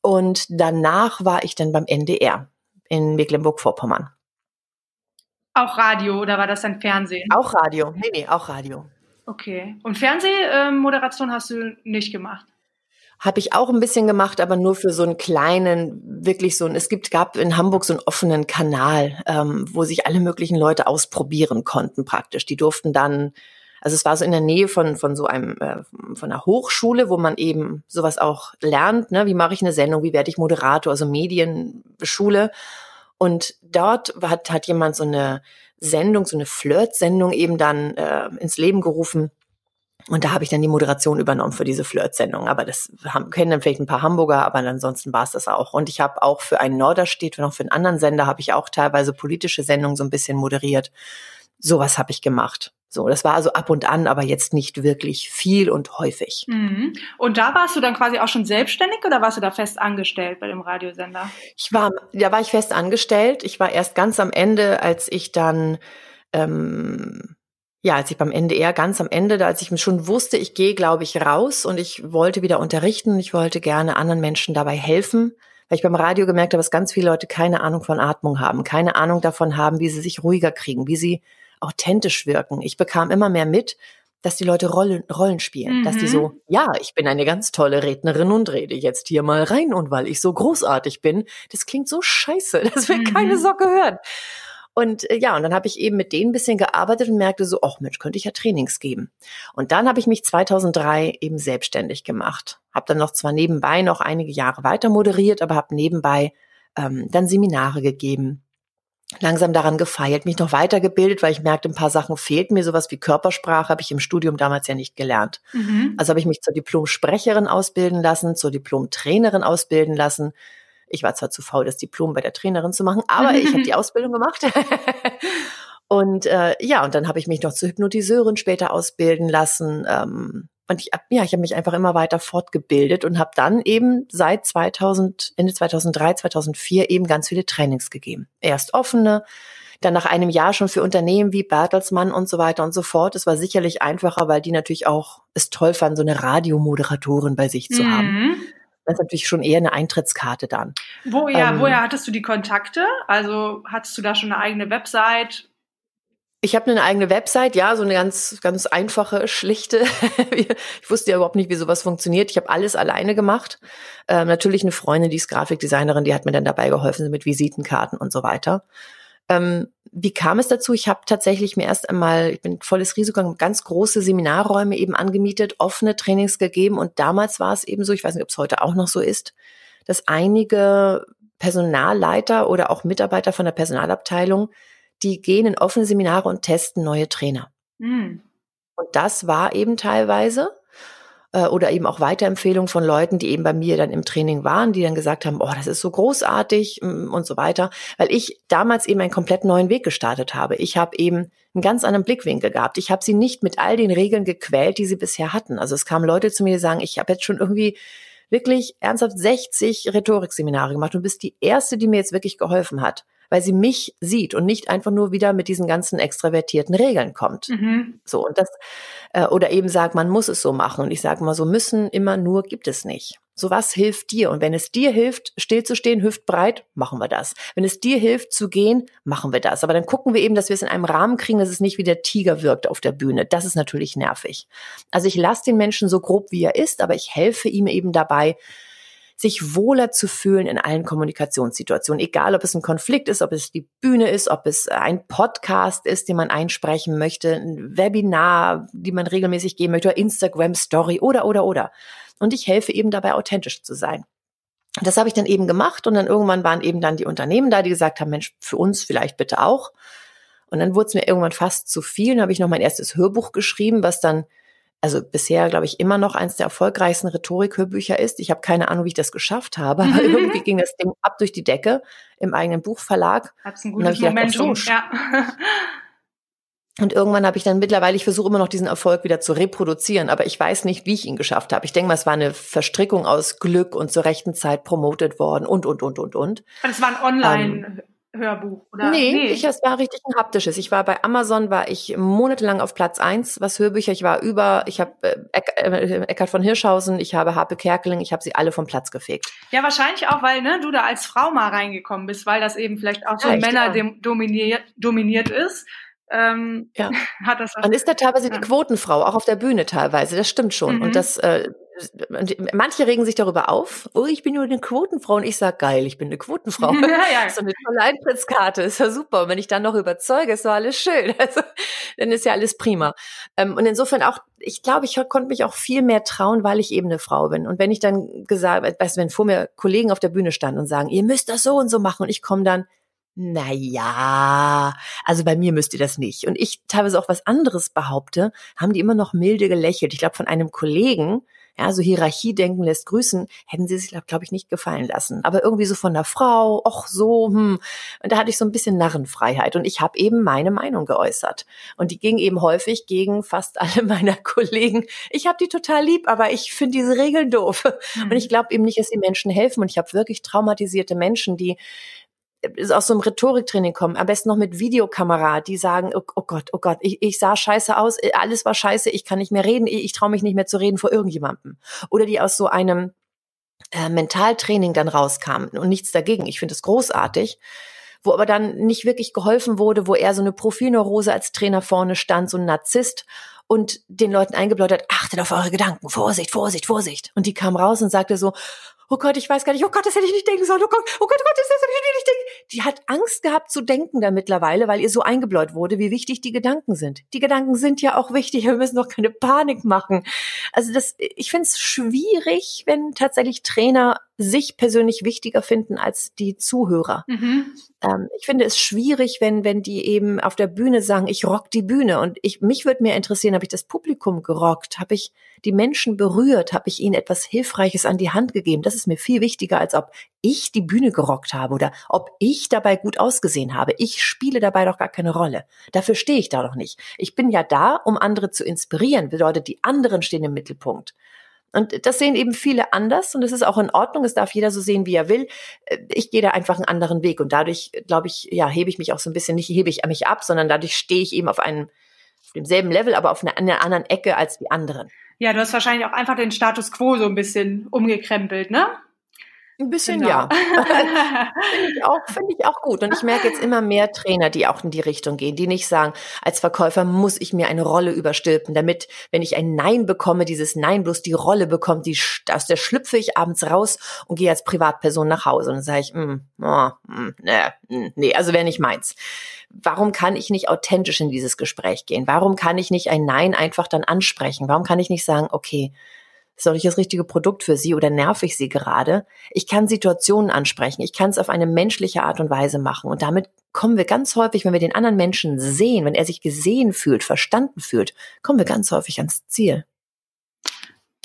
Und danach war ich dann beim NDR in Mecklenburg-Vorpommern.
Auch Radio oder war das dann Fernsehen?
Auch Radio. Nee, nee, auch Radio.
Okay. Und Fernsehmoderation hast du nicht gemacht?
Habe ich auch ein bisschen gemacht, aber nur für so einen kleinen, wirklich so ein, es gibt, gab in Hamburg so einen offenen Kanal, ähm, wo sich alle möglichen Leute ausprobieren konnten praktisch. Die durften dann, also es war so in der Nähe von, von so einem, äh, von einer Hochschule, wo man eben sowas auch lernt, ne? wie mache ich eine Sendung, wie werde ich Moderator, also Medienschule. Und dort hat, hat jemand so eine Sendung, so eine Flirt-Sendung eben dann äh, ins Leben gerufen. Und da habe ich dann die Moderation übernommen für diese Flirt-Sendung. Aber das haben, kennen dann vielleicht ein paar Hamburger, aber ansonsten war es das auch. Und ich habe auch für einen Norderstedt und auch für einen anderen Sender habe ich auch teilweise politische Sendungen so ein bisschen moderiert. Sowas habe ich gemacht. So, das war also ab und an, aber jetzt nicht wirklich viel und häufig.
Mhm. Und da warst du dann quasi auch schon selbstständig oder warst du da fest angestellt bei dem Radiosender?
Ich war, da war ich fest angestellt. Ich war erst ganz am Ende, als ich dann, ähm, ja, als ich beim NDR ganz am Ende, als ich schon wusste, ich gehe, glaube ich, raus und ich wollte wieder unterrichten. Ich wollte gerne anderen Menschen dabei helfen weil ich beim Radio gemerkt habe, dass ganz viele Leute keine Ahnung von Atmung haben, keine Ahnung davon haben, wie sie sich ruhiger kriegen, wie sie authentisch wirken. Ich bekam immer mehr mit, dass die Leute Rollen, Rollen spielen, mhm. dass die mhm. so, ja, ich bin eine ganz tolle Rednerin und rede jetzt hier mal rein und weil ich so großartig bin, das klingt so scheiße, das will mhm. keine Socke hören. Und äh, ja, und dann habe ich eben mit denen ein bisschen gearbeitet und merkte so, ach Mensch, könnte ich ja Trainings geben. Und dann habe ich mich 2003 eben selbstständig gemacht. Habe dann noch zwar nebenbei noch einige Jahre weiter moderiert, aber habe nebenbei ähm, dann Seminare gegeben, langsam daran gefeilt, mich noch weitergebildet, weil ich merkte, ein paar Sachen fehlten mir. Sowas wie Körpersprache habe ich im Studium damals ja nicht gelernt. Mhm. Also habe ich mich zur Diplom-Sprecherin ausbilden lassen, zur Diplom-Trainerin ausbilden lassen. Ich war zwar zu faul, das Diplom bei der Trainerin zu machen, aber ich habe die Ausbildung gemacht. und äh, ja, und dann habe ich mich noch zur Hypnotiseurin später ausbilden lassen. Ähm, und ich, ja, ich habe mich einfach immer weiter fortgebildet und habe dann eben seit 2000, Ende 2003, 2004 eben ganz viele Trainings gegeben. Erst offene, dann nach einem Jahr schon für Unternehmen wie Bertelsmann und so weiter und so fort. Es war sicherlich einfacher, weil die natürlich auch es toll fanden, so eine Radiomoderatorin bei sich zu mhm. haben. Das ist natürlich schon eher eine Eintrittskarte dann.
Wo, ja, ähm, woher hattest du die Kontakte? Also hattest du da schon eine eigene Website?
Ich habe eine eigene Website, ja, so eine ganz, ganz einfache, schlichte. ich wusste ja überhaupt nicht, wie sowas funktioniert. Ich habe alles alleine gemacht. Ähm, natürlich eine Freundin, die ist Grafikdesignerin, die hat mir dann dabei geholfen mit Visitenkarten und so weiter. Ähm, wie kam es dazu? Ich habe tatsächlich mir erst einmal, ich bin volles Risiko, ganz große Seminarräume eben angemietet, offene Trainings gegeben und damals war es eben so, ich weiß nicht, ob es heute auch noch so ist, dass einige Personalleiter oder auch Mitarbeiter von der Personalabteilung die gehen in offene Seminare und testen neue Trainer. Mhm. Und das war eben teilweise äh, oder eben auch Weiterempfehlungen von Leuten, die eben bei mir dann im Training waren, die dann gesagt haben, oh, das ist so großartig mm, und so weiter, weil ich damals eben einen komplett neuen Weg gestartet habe. Ich habe eben einen ganz anderen Blickwinkel gehabt. Ich habe sie nicht mit all den Regeln gequält, die sie bisher hatten. Also es kamen Leute zu mir, die sagen, ich habe jetzt schon irgendwie wirklich ernsthaft 60 Rhetorikseminare gemacht und bist die erste, die mir jetzt wirklich geholfen hat weil sie mich sieht und nicht einfach nur wieder mit diesen ganzen extravertierten Regeln kommt. Mhm. So und das äh, oder eben sagt, man muss es so machen und ich sage mal, so müssen immer nur gibt es nicht. So was hilft dir und wenn es dir hilft, stillzustehen, hüftbreit, machen wir das. Wenn es dir hilft zu gehen, machen wir das. Aber dann gucken wir eben, dass wir es in einem Rahmen kriegen, dass es nicht wie der Tiger wirkt auf der Bühne. Das ist natürlich nervig. Also ich lasse den Menschen so grob wie er ist, aber ich helfe ihm eben dabei, sich wohler zu fühlen in allen Kommunikationssituationen, egal ob es ein Konflikt ist, ob es die Bühne ist, ob es ein Podcast ist, den man einsprechen möchte, ein Webinar, die man regelmäßig geben möchte, oder Instagram Story oder, oder, oder. Und ich helfe eben dabei, authentisch zu sein. Das habe ich dann eben gemacht und dann irgendwann waren eben dann die Unternehmen da, die gesagt haben, Mensch, für uns vielleicht bitte auch. Und dann wurde es mir irgendwann fast zu viel. Dann habe ich noch mein erstes Hörbuch geschrieben, was dann also bisher, glaube ich, immer noch eins der erfolgreichsten Rhetorikhörbücher ist. Ich habe keine Ahnung, wie ich das geschafft habe, aber irgendwie ging das Ding ab durch die Decke im eigenen Buchverlag.
Hat's ein gutes Momentum, gedacht, so, ja.
Und irgendwann habe ich dann mittlerweile, ich versuche immer noch diesen Erfolg wieder zu reproduzieren, aber ich weiß nicht, wie ich ihn geschafft habe. Ich denke mal, es war eine Verstrickung aus Glück und zur rechten Zeit promotet worden und, und, und, und, und.
Das war ein Online, ähm, Hörbuch, oder?
Nee, nee. Ich, es war richtig ein haptisches. Ich war bei Amazon, war ich monatelang auf Platz eins, was Hörbücher. Ich war über, ich habe äh, Eck, äh, Eckhard von Hirschhausen, ich habe Harpe Kerkeling, ich habe sie alle vom Platz gefegt.
Ja, wahrscheinlich auch, weil ne, du da als Frau mal reingekommen bist, weil das eben vielleicht auch so ja, Männer ja. dominiert, dominiert ist.
Ähm, ja. hat das was Man ist da teilweise ja. die Quotenfrau, auch auf der Bühne teilweise, das stimmt schon. Mhm. Und das äh, manche regen sich darüber auf, oh, ich bin nur eine Quotenfrau und ich sag geil, ich bin eine Quotenfrau. Ja, ja. So eine tolle Eintrittskarte, ist ja super. Und wenn ich dann noch überzeuge, ist doch alles schön. Also, dann ist ja alles prima. Ähm, und insofern auch, ich glaube, ich konnte mich auch viel mehr trauen, weil ich eben eine Frau bin. Und wenn ich dann gesagt, weißt du, wenn vor mir Kollegen auf der Bühne standen und sagen, ihr müsst das so und so machen und ich komme dann, na ja, also bei mir müsst ihr das nicht. Und ich teilweise auch was anderes behaupte, haben die immer noch milde gelächelt. Ich glaube, von einem Kollegen, ja, so Hierarchiedenken lässt grüßen, hätten sie sich, glaube ich, nicht gefallen lassen. Aber irgendwie so von der Frau, ach so, hm. Und da hatte ich so ein bisschen Narrenfreiheit und ich habe eben meine Meinung geäußert. Und die ging eben häufig gegen fast alle meiner Kollegen. Ich habe die total lieb, aber ich finde diese Regeln doof. Mhm. Und ich glaube eben nicht, dass die Menschen helfen. Und ich habe wirklich traumatisierte Menschen, die aus so einem Rhetoriktraining kommen, am besten noch mit Videokamera, die sagen, oh, oh Gott, oh Gott, ich, ich sah scheiße aus, äh, alles war scheiße, ich kann nicht mehr reden, ich, ich traue mich nicht mehr zu reden vor irgendjemandem. Oder die aus so einem äh, Mentaltraining dann rauskamen und nichts dagegen. Ich finde es großartig wo aber dann nicht wirklich geholfen wurde, wo er so eine Profilneurose als Trainer vorne stand, so ein Narzisst und den Leuten eingebläut hat, achtet auf eure Gedanken, Vorsicht, Vorsicht, Vorsicht. Und die kam raus und sagte so, oh Gott, ich weiß gar nicht, oh Gott, das hätte ich nicht denken sollen, oh Gott, oh Gott, oh Gott, das, hätte ich nicht denken. Die hat Angst gehabt zu denken da mittlerweile, weil ihr so eingebläut wurde, wie wichtig die Gedanken sind. Die Gedanken sind ja auch wichtig, wir müssen doch keine Panik machen. Also das, ich finde es schwierig, wenn tatsächlich Trainer sich persönlich wichtiger finden als die Zuhörer. Mhm. Ähm, ich finde es schwierig, wenn, wenn die eben auf der Bühne sagen, ich rock die Bühne. Und ich, mich würde mir interessieren, habe ich das Publikum gerockt? Habe ich die Menschen berührt? Habe ich ihnen etwas Hilfreiches an die Hand gegeben? Das ist mir viel wichtiger, als ob ich die Bühne gerockt habe oder ob ich dabei gut ausgesehen habe. Ich spiele dabei doch gar keine Rolle. Dafür stehe ich da doch nicht. Ich bin ja da, um andere zu inspirieren. Bedeutet, die anderen stehen im Mittelpunkt. Und das sehen eben viele anders und das ist auch in Ordnung. Es darf jeder so sehen, wie er will. Ich gehe da einfach einen anderen Weg und dadurch, glaube ich, ja, hebe ich mich auch so ein bisschen, nicht hebe ich mich ab, sondern dadurch stehe ich eben auf einem, auf demselben Level, aber auf einer, einer anderen Ecke als die anderen.
Ja, du hast wahrscheinlich auch einfach den Status quo so ein bisschen umgekrempelt, ne?
Ein bisschen genau. ja. finde ich, auch, finde ich auch gut. Und ich merke jetzt immer mehr Trainer, die auch in die Richtung gehen, die nicht sagen, als Verkäufer muss ich mir eine Rolle überstülpen, damit, wenn ich ein Nein bekomme, dieses Nein bloß die Rolle bekommt, die, aus der schlüpfe ich abends raus und gehe als Privatperson nach Hause. Und dann sage ich, mm, oh, mm, nee, nee, also wäre nicht meins. Warum kann ich nicht authentisch in dieses Gespräch gehen? Warum kann ich nicht ein Nein einfach dann ansprechen? Warum kann ich nicht sagen, okay, ist doch nicht das richtige Produkt für sie oder nerv ich sie gerade. Ich kann Situationen ansprechen. Ich kann es auf eine menschliche Art und Weise machen. Und damit kommen wir ganz häufig, wenn wir den anderen Menschen sehen, wenn er sich gesehen fühlt, verstanden fühlt, kommen wir ganz häufig ans Ziel.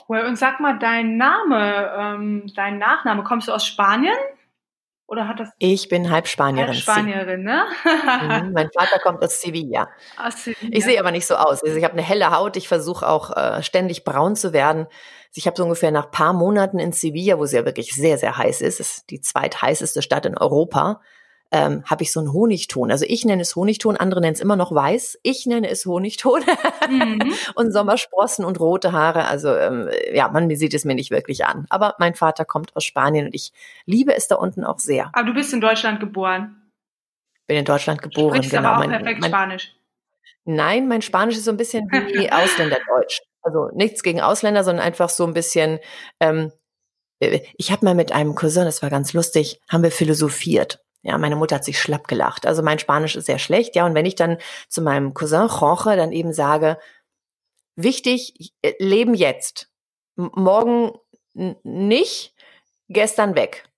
Cool. Und sag mal, dein Name, ähm, dein Nachname, kommst du aus Spanien? Oder hat das?
Ich bin halb Spanierin. Halb
Spanierin, ne?
mhm, mein Vater kommt aus Sevilla. Aus Sevilla. Ich sehe aber nicht so aus. Also ich habe eine helle Haut. Ich versuche auch äh, ständig braun zu werden. Ich habe so ungefähr nach paar Monaten in Sevilla, wo es ja wirklich sehr, sehr heiß ist, ist die zweitheißeste Stadt in Europa, ähm, habe ich so einen Honigton. Also ich nenne es Honigton, andere nennen es immer noch weiß. Ich nenne es Honigton. Mhm. und Sommersprossen und rote Haare. Also ähm, ja, man sieht es mir nicht wirklich an. Aber mein Vater kommt aus Spanien und ich liebe es da unten auch sehr.
Aber du bist in Deutschland geboren.
Bin in Deutschland geboren,
Sprichst genau. Aber auch mein, perfekt mein, Spanisch.
Nein, mein Spanisch ist so ein bisschen wie Ausländerdeutsch. Also nichts gegen Ausländer, sondern einfach so ein bisschen. Ähm, äh, ich habe mal mit einem Cousin, das war ganz lustig, haben wir philosophiert. Ja, meine Mutter hat sich schlapp gelacht. Also mein Spanisch ist sehr schlecht. Ja, und wenn ich dann zu meinem Cousin Jorge dann eben sage, wichtig, äh, leben jetzt. Morgen nicht, gestern weg.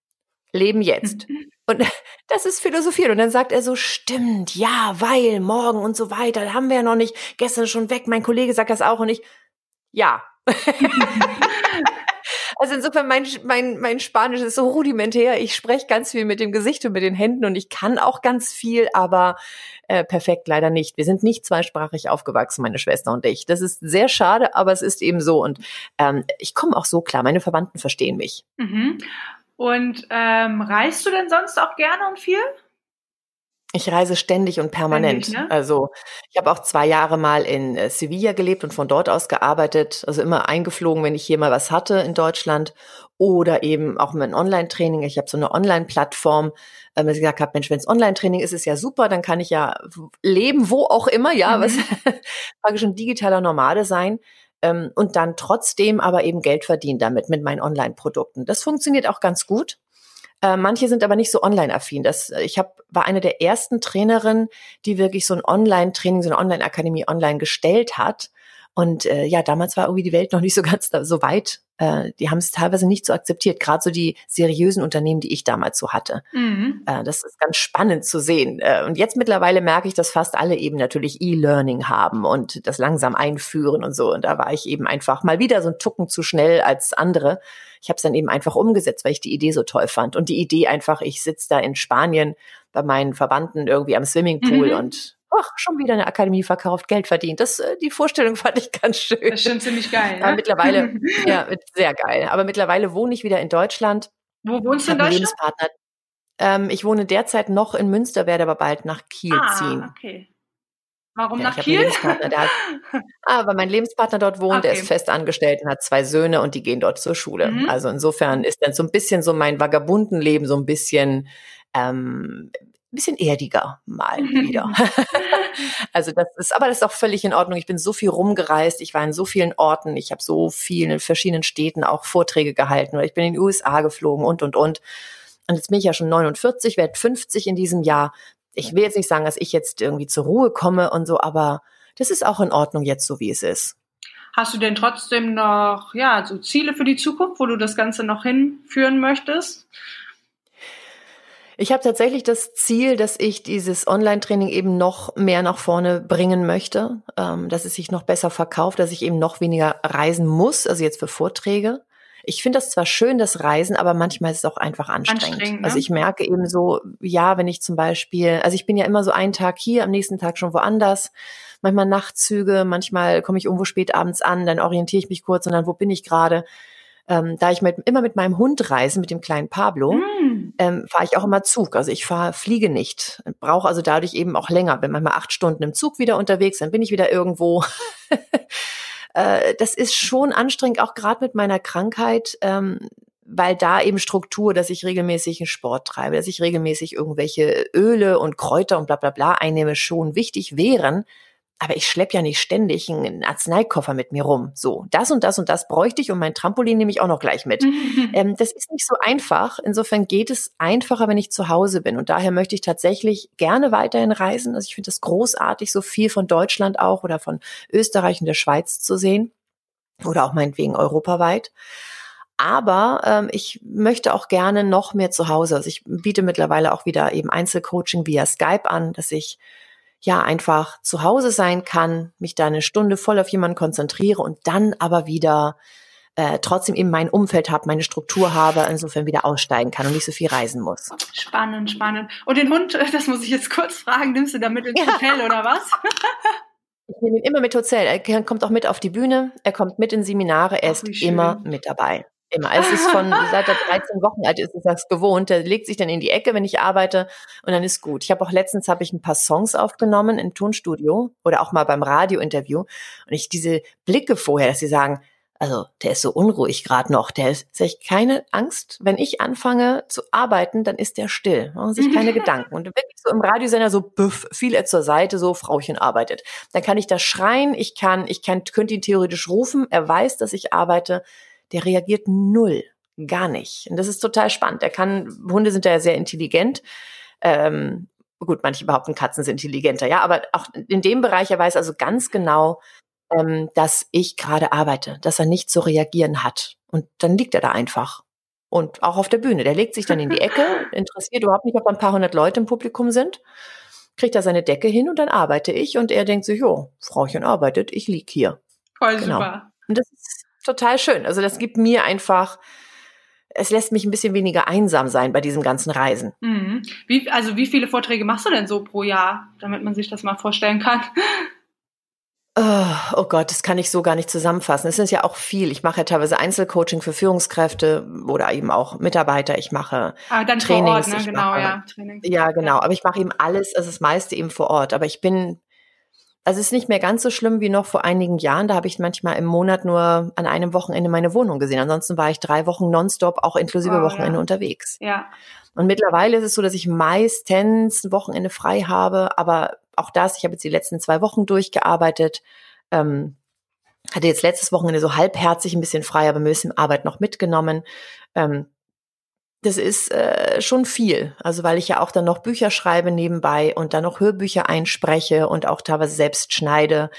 Leben jetzt. Und das ist philosophiert. Und dann sagt er so, stimmt, ja, weil, morgen und so weiter, haben wir ja noch nicht, gestern schon weg, mein Kollege sagt das auch und ich, ja. also insofern, mein, mein, mein Spanisch ist so rudimentär. Ich spreche ganz viel mit dem Gesicht und mit den Händen und ich kann auch ganz viel, aber äh, perfekt leider nicht. Wir sind nicht zweisprachig aufgewachsen, meine Schwester und ich. Das ist sehr schade, aber es ist eben so. Und ähm, ich komme auch so klar. Meine Verwandten verstehen mich.
Mhm. Und ähm, reist du denn sonst auch gerne und viel?
Ich reise ständig und permanent. Ständig, ne? Also ich habe auch zwei Jahre mal in äh, Sevilla gelebt und von dort aus gearbeitet. Also immer eingeflogen, wenn ich hier mal was hatte in Deutschland oder eben auch mit einem Online-Training. Ich habe so eine Online-Plattform, äh, ich gesagt habe, Mensch, wenn es Online-Training ist, ist ja super, dann kann ich ja leben, wo auch immer, ja, mhm. was praktisch ein digitaler Nomade sein ähm, und dann trotzdem aber eben Geld verdienen damit mit meinen Online-Produkten. Das funktioniert auch ganz gut. Äh, manche sind aber nicht so online-affin. Äh, ich hab, war eine der ersten Trainerinnen, die wirklich so ein Online-Training, so eine Online-Akademie online gestellt hat. Und äh, ja, damals war irgendwie die Welt noch nicht so ganz so weit. Äh, die haben es teilweise nicht so akzeptiert, gerade so die seriösen Unternehmen, die ich damals so hatte. Mhm. Äh, das ist ganz spannend zu sehen. Äh, und jetzt mittlerweile merke ich, dass fast alle eben natürlich E-Learning haben und das langsam einführen und so. Und da war ich eben einfach mal wieder so ein Tucken zu schnell als andere. Ich habe es dann eben einfach umgesetzt, weil ich die Idee so toll fand. Und die Idee einfach, ich sitze da in Spanien bei meinen Verwandten irgendwie am Swimmingpool mhm. und ach, schon wieder eine Akademie verkauft, Geld verdient. Das, äh, die Vorstellung fand ich ganz schön.
Das ist schon ziemlich geil.
Ne? Aber mittlerweile, ja, sehr geil. Aber mittlerweile wohne ich wieder in Deutschland.
Wo wohnst du in Deutschland? Lebenspartner.
Ähm, ich wohne derzeit noch in Münster, werde aber bald nach Kiel ah, ziehen.
okay. Warum ja, nach Kiel?
Hat, ah, weil mein Lebenspartner dort wohnt, okay. der ist fest angestellt und hat zwei Söhne und die gehen dort zur Schule. Mhm. Also insofern ist dann so ein bisschen so mein Vagabundenleben so ein bisschen ähm, bisschen erdiger mal wieder. also das ist, aber das ist auch völlig in Ordnung. Ich bin so viel rumgereist, ich war in so vielen Orten, ich habe so viel in verschiedenen Städten auch Vorträge gehalten oder ich bin in die USA geflogen und und und. Und jetzt bin ich ja schon 49, werde 50 in diesem Jahr. Ich will jetzt nicht sagen, dass ich jetzt irgendwie zur Ruhe komme und so, aber das ist auch in Ordnung jetzt so, wie es ist.
Hast du denn trotzdem noch ja so Ziele für die Zukunft, wo du das Ganze noch hinführen möchtest?
Ich habe tatsächlich das Ziel, dass ich dieses Online-Training eben noch mehr nach vorne bringen möchte, ähm, dass es sich noch besser verkauft, dass ich eben noch weniger reisen muss, also jetzt für Vorträge. Ich finde das zwar schön, das Reisen, aber manchmal ist es auch einfach anstrengend. anstrengend ne? Also ich merke eben so, ja, wenn ich zum Beispiel, also ich bin ja immer so einen Tag hier, am nächsten Tag schon woanders, manchmal Nachtzüge, manchmal komme ich irgendwo spät abends an, dann orientiere ich mich kurz und dann, wo bin ich gerade? Ähm, da ich mit, immer mit meinem Hund reise, mit dem kleinen Pablo, mm. ähm, fahre ich auch immer Zug. Also ich fahre, fliege nicht, brauche also dadurch eben auch länger. Bin manchmal acht Stunden im Zug wieder unterwegs, dann bin ich wieder irgendwo. äh, das ist schon anstrengend, auch gerade mit meiner Krankheit. Ähm, weil da eben Struktur, dass ich regelmäßig einen Sport treibe, dass ich regelmäßig irgendwelche Öle und Kräuter und bla bla bla einnehme, schon wichtig wären aber ich schlepp ja nicht ständig einen Arzneikoffer mit mir rum. So, das und das und das bräuchte ich und mein Trampolin nehme ich auch noch gleich mit. ähm, das ist nicht so einfach. Insofern geht es einfacher, wenn ich zu Hause bin. Und daher möchte ich tatsächlich gerne weiterhin reisen. Also ich finde es großartig, so viel von Deutschland auch oder von Österreich und der Schweiz zu sehen. Oder auch meinetwegen europaweit. Aber ähm, ich möchte auch gerne noch mehr zu Hause. Also ich biete mittlerweile auch wieder eben Einzelcoaching via Skype an, dass ich ja einfach zu Hause sein kann, mich da eine Stunde voll auf jemanden konzentriere und dann aber wieder äh, trotzdem eben mein Umfeld habe, meine Struktur habe, insofern wieder aussteigen kann und nicht so viel reisen muss.
Spannend, spannend. Und den Hund, das muss ich jetzt kurz fragen, nimmst du da mit ins ja. Hotel oder was?
ich nehme ihn immer mit Hotel. Er kommt auch mit auf die Bühne, er kommt mit in Seminare, er ist immer mit dabei. Immer. Es ist von, seit er 13 Wochen alt ist, ist das gewohnt. Der legt sich dann in die Ecke, wenn ich arbeite und dann ist gut. Ich habe auch letztens habe ich ein paar Songs aufgenommen im Tonstudio oder auch mal beim Radiointerview und ich diese Blicke vorher, dass sie sagen, also der ist so unruhig gerade noch, der ist, sag ich, keine Angst. Wenn ich anfange zu arbeiten, dann ist der still, machen sich keine Gedanken. Und wirklich so im Radiosender so, büff, fiel er zur Seite, so Frauchen arbeitet. Dann kann ich da schreien, ich kann, ich kann, könnte ihn theoretisch rufen, er weiß, dass ich arbeite der reagiert null, gar nicht. Und das ist total spannend. Er kann, Hunde sind ja sehr intelligent. Ähm, gut, manche behaupten, Katzen sind intelligenter, ja, aber auch in dem Bereich, er weiß also ganz genau, ähm, dass ich gerade arbeite, dass er nicht zu reagieren hat. Und dann liegt er da einfach. Und auch auf der Bühne. Der legt sich dann in die Ecke, interessiert überhaupt nicht, ob ein paar hundert Leute im Publikum sind, kriegt da seine Decke hin und dann arbeite ich und er denkt sich, jo, Frauchen arbeitet, ich lieg hier.
Voll genau. super.
Und das ist total schön. Also das gibt mir einfach, es lässt mich ein bisschen weniger einsam sein bei diesem ganzen Reisen.
Mhm. Wie, also wie viele Vorträge machst du denn so pro Jahr, damit man sich das mal vorstellen kann?
Oh, oh Gott, das kann ich so gar nicht zusammenfassen. Es ist ja auch viel. Ich mache ja teilweise Einzelcoaching für Führungskräfte oder eben auch Mitarbeiter. Ich mache ah, dann Trainings. Vor Ort, ne? Genau, mache, ja. Trainings. Ja, genau. Aber ich mache eben alles, also das meiste eben vor Ort. Aber ich bin also es ist nicht mehr ganz so schlimm wie noch vor einigen Jahren. Da habe ich manchmal im Monat nur an einem Wochenende meine Wohnung gesehen. Ansonsten war ich drei Wochen nonstop, auch inklusive oh, Wochenende ja. unterwegs.
Ja.
Und mittlerweile ist es so, dass ich meistens ein Wochenende frei habe, aber auch das, ich habe jetzt die letzten zwei Wochen durchgearbeitet. Ähm, hatte jetzt letztes Wochenende so halbherzig ein bisschen frei, aber ein bisschen Arbeit noch mitgenommen. Ähm, das ist äh, schon viel. Also weil ich ja auch dann noch Bücher schreibe nebenbei und dann noch Hörbücher einspreche und auch teilweise selbst schneide.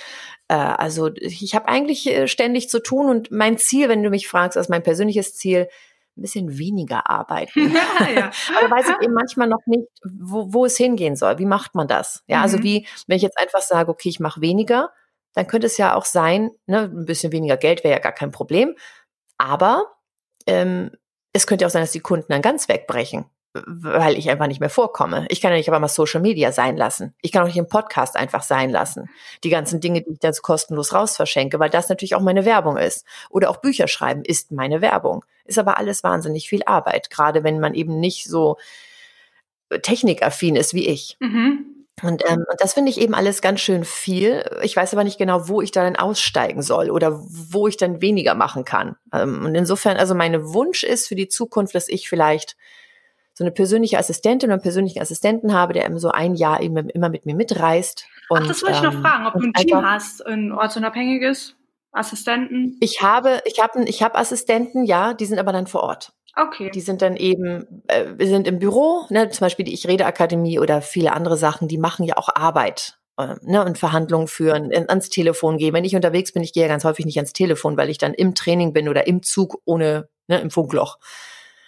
Äh, also ich habe eigentlich äh, ständig zu tun und mein Ziel, wenn du mich fragst, also mein persönliches Ziel, ein bisschen weniger arbeiten. Ja, ja. Aber weiß ich eben manchmal noch nicht, wo, wo es hingehen soll. Wie macht man das? Ja, also mhm. also wie, wenn ich jetzt einfach sage, okay, ich mache weniger, dann könnte es ja auch sein, ne, ein bisschen weniger Geld wäre ja gar kein Problem. Aber ähm, es könnte auch sein, dass die Kunden dann ganz wegbrechen, weil ich einfach nicht mehr vorkomme. Ich kann ja nicht aber mal Social Media sein lassen. Ich kann auch nicht im Podcast einfach sein lassen. Die ganzen Dinge, die ich dann so kostenlos raus verschenke, weil das natürlich auch meine Werbung ist. Oder auch Bücher schreiben ist meine Werbung. Ist aber alles wahnsinnig viel Arbeit, gerade wenn man eben nicht so technikaffin ist wie ich. Mhm. Und, ähm, und das finde ich eben alles ganz schön viel. Ich weiß aber nicht genau, wo ich da dann aussteigen soll oder wo ich dann weniger machen kann. Ähm, und insofern, also mein Wunsch ist für die Zukunft, dass ich vielleicht so eine persönliche Assistentin oder einen persönlichen Assistenten habe, der eben so ein Jahr eben immer mit mir mitreist.
Und, Ach, das wollte ich noch ähm, fragen, ob du ein Team hast, ein ortsunabhängiges Assistenten?
Ich habe, ich habe, ich habe Assistenten, ja, die sind aber dann vor Ort.
Okay.
Die sind dann eben, äh, sind im Büro, ne, zum Beispiel die Ich Rede Akademie oder viele andere Sachen, die machen ja auch Arbeit. äh, ne, und Verhandlungen führen, in, ans Telefon gehen. Wenn ich unterwegs bin, ich gehe ja ganz häufig nicht ans Telefon, weil ich dann im Training bin oder im Zug ohne, ne, im Funkloch.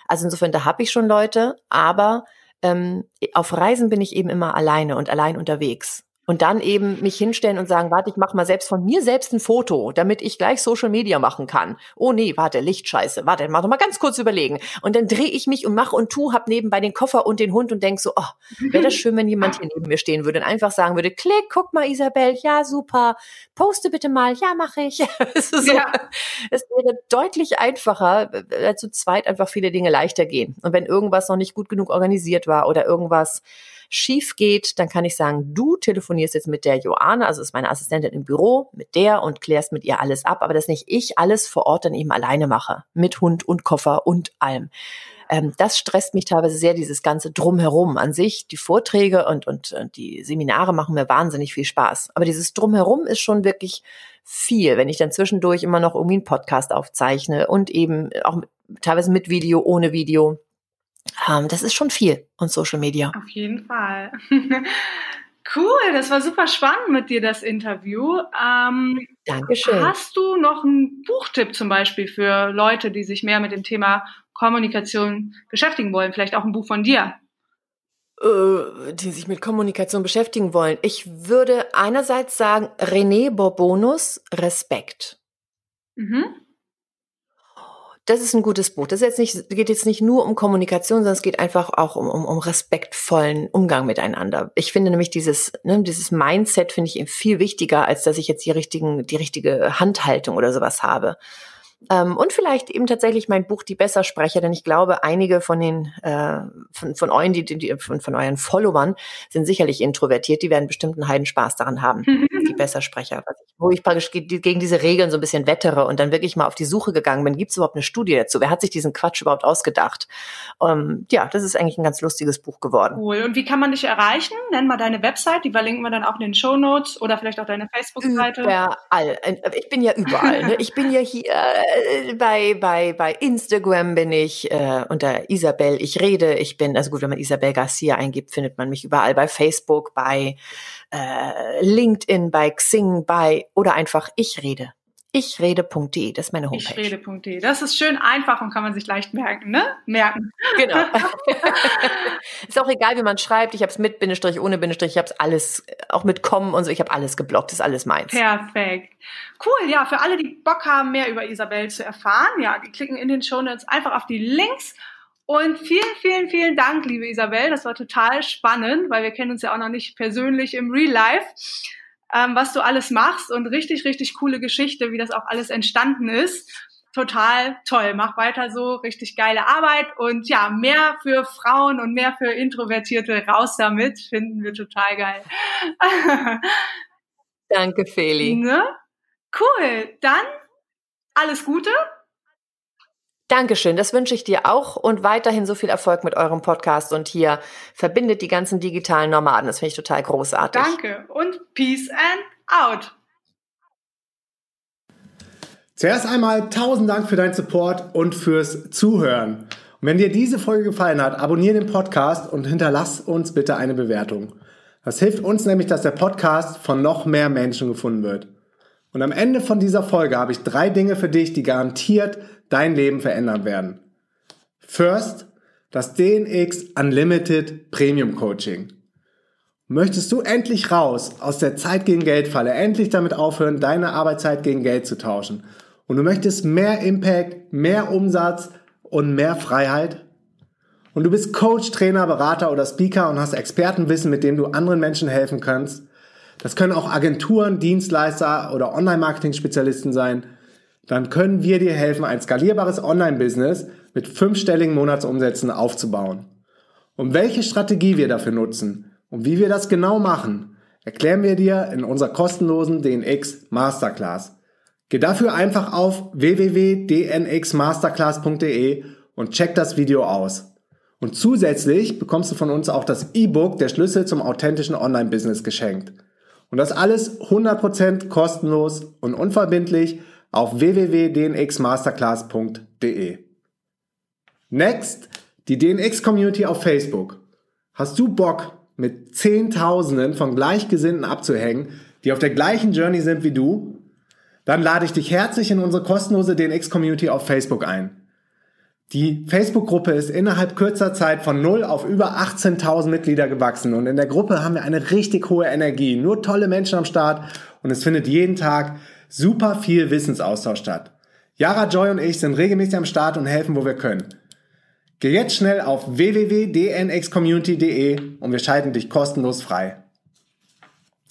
Also insofern, da habe ich schon Leute, aber ähm, auf Reisen bin ich eben immer alleine und allein unterwegs und dann eben mich hinstellen und sagen, warte, ich mache mal selbst von mir selbst ein Foto, damit ich gleich Social Media machen kann. Oh nee, warte, Lichtscheiße, warte, mach doch mal ganz kurz überlegen. Und dann drehe ich mich und mache und tu, hab nebenbei den Koffer und den Hund und denk so, oh, wäre das schön, wenn jemand hier neben mir stehen würde und einfach sagen würde, klick, guck mal, Isabel, ja, super, poste bitte mal, ja, mache ich. es, so, ja. es wäre deutlich einfacher, äh, zu zweit einfach viele Dinge leichter gehen. Und wenn irgendwas noch nicht gut genug organisiert war oder irgendwas schief geht, dann kann ich sagen, du telefonierst jetzt mit der Joana, also ist meine Assistentin im Büro, mit der und klärst mit ihr alles ab, aber dass nicht ich alles vor Ort dann eben alleine mache, mit Hund und Koffer und allem. Ähm, das stresst mich teilweise sehr, dieses ganze Drumherum an sich. Die Vorträge und, und, und die Seminare machen mir wahnsinnig viel Spaß. Aber dieses Drumherum ist schon wirklich viel, wenn ich dann zwischendurch immer noch irgendwie einen Podcast aufzeichne und eben auch teilweise mit Video, ohne Video. Ähm, das ist schon viel und Social Media.
Auf jeden Fall. Cool, das war super spannend mit dir, das Interview. Ähm,
Dankeschön.
Hast du noch einen Buchtipp zum Beispiel für Leute, die sich mehr mit dem Thema Kommunikation beschäftigen wollen? Vielleicht auch ein Buch von dir?
Äh, die sich mit Kommunikation beschäftigen wollen. Ich würde einerseits sagen, René Bourbonus, Respekt. Mhm. Das ist ein gutes Buch. Das jetzt nicht, geht jetzt nicht nur um Kommunikation, sondern es geht einfach auch um, um, um respektvollen Umgang miteinander. Ich finde nämlich dieses, ne, dieses Mindset finde ich viel wichtiger, als dass ich jetzt die richtigen, die richtige Handhaltung oder sowas habe. Ähm, und vielleicht eben tatsächlich mein Buch Die Bessersprecher, denn ich glaube, einige von den äh, von, von euren, die, die, von, von euren Followern sind sicherlich introvertiert, die werden bestimmt einen heiden Spaß daran haben. die Bessersprecher, wo ich praktisch gegen diese Regeln so ein bisschen wettere und dann wirklich mal auf die Suche gegangen bin, gibt es überhaupt eine Studie dazu? Wer hat sich diesen Quatsch überhaupt ausgedacht? Ähm, ja, das ist eigentlich ein ganz lustiges Buch geworden.
Cool. Und wie kann man dich erreichen? Nenn mal deine Website, die verlinken wir dann auch in den Show Notes oder vielleicht auch deine Facebook-Seite.
Überall. Ich bin ja überall. Ne? Ich bin ja hier äh, bei, bei, bei Instagram bin ich äh, unter Isabel Ich rede. Ich bin, also gut, wenn man Isabel Garcia eingibt, findet man mich überall bei Facebook, bei äh, LinkedIn, bei Xing, bei oder einfach ich rede. Ichrede.de, das ist meine Homepage.
Ichrede.de, das ist schön einfach und kann man sich leicht merken, ne? Merken.
Genau. ist auch egal, wie man schreibt. Ich habe es mit Bindestrich, ohne Bindestrich. Ich habe es alles, auch mit Kommen und so. Ich habe alles geblockt. Das ist alles meins.
Perfekt. Cool. Ja, für alle, die Bock haben, mehr über Isabel zu erfahren, ja, die klicken in den Show Notes einfach auf die Links. Und vielen, vielen, vielen Dank, liebe Isabel. Das war total spannend, weil wir kennen uns ja auch noch nicht persönlich im Real Life ähm, was du alles machst und richtig, richtig coole Geschichte, wie das auch alles entstanden ist. Total toll. Mach weiter so, richtig geile Arbeit und ja, mehr für Frauen und mehr für Introvertierte raus damit. Finden wir total geil.
Danke, Feli.
Ne? Cool. Dann alles Gute
Dankeschön, das wünsche ich dir auch und weiterhin so viel Erfolg mit eurem Podcast und hier verbindet die ganzen digitalen Nomaden. Das finde ich total großartig.
Danke und Peace and out.
Zuerst einmal tausend Dank für deinen Support und fürs Zuhören. Und wenn dir diese Folge gefallen hat, abonniere den Podcast und hinterlass uns bitte eine Bewertung. Das hilft uns nämlich, dass der Podcast von noch mehr Menschen gefunden wird. Und am Ende von dieser Folge habe ich drei Dinge für dich, die garantiert dein Leben verändern werden. First, das DNX Unlimited Premium Coaching. Möchtest du endlich raus aus der Zeit gegen Geld Falle, endlich damit aufhören, deine Arbeitszeit gegen Geld zu tauschen? Und du möchtest mehr Impact, mehr Umsatz und mehr Freiheit? Und du bist Coach, Trainer, Berater oder Speaker und hast Expertenwissen, mit dem du anderen Menschen helfen kannst? Das können auch Agenturen, Dienstleister oder Online-Marketing-Spezialisten sein – dann können wir dir helfen, ein skalierbares Online-Business mit fünfstelligen Monatsumsätzen aufzubauen. Und welche Strategie wir dafür nutzen und wie wir das genau machen, erklären wir dir in unserer kostenlosen DNX Masterclass. Geh dafür einfach auf www.dnxmasterclass.de und check das Video aus. Und zusätzlich bekommst du von uns auch das E-Book Der Schlüssel zum authentischen Online-Business geschenkt. Und das alles 100% kostenlos und unverbindlich auf www.dnxmasterclass.de. Next, die DNX Community auf Facebook. Hast du Bock, mit Zehntausenden von Gleichgesinnten abzuhängen, die auf der gleichen Journey sind wie du, dann lade ich dich herzlich in unsere kostenlose DNX-Community auf Facebook ein. Die Facebook-Gruppe ist innerhalb kürzer Zeit von 0 auf über 18.000 Mitglieder gewachsen und in der Gruppe haben wir eine richtig hohe Energie, nur tolle Menschen am Start und es findet jeden Tag super viel Wissensaustausch statt. Yara Joy und ich sind regelmäßig am Start und helfen, wo wir können. Geh jetzt schnell auf www.dnxcommunity.de und wir schalten dich kostenlos frei.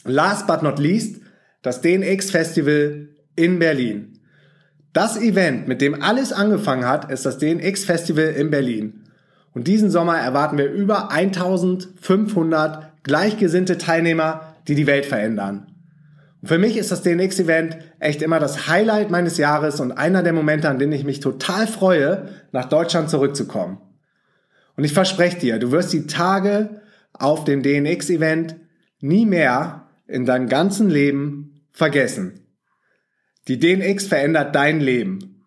Last but not least, das DNX Festival in Berlin. Das Event, mit dem alles angefangen hat, ist das DNX Festival in Berlin. Und diesen Sommer erwarten wir über 1500 gleichgesinnte Teilnehmer, die die Welt verändern. Für mich ist das DNX Event echt immer das Highlight meines Jahres und einer der Momente, an denen ich mich total freue, nach Deutschland zurückzukommen. Und ich verspreche dir, du wirst die Tage auf dem DNX Event nie mehr in deinem ganzen Leben vergessen. Die DNX verändert dein Leben.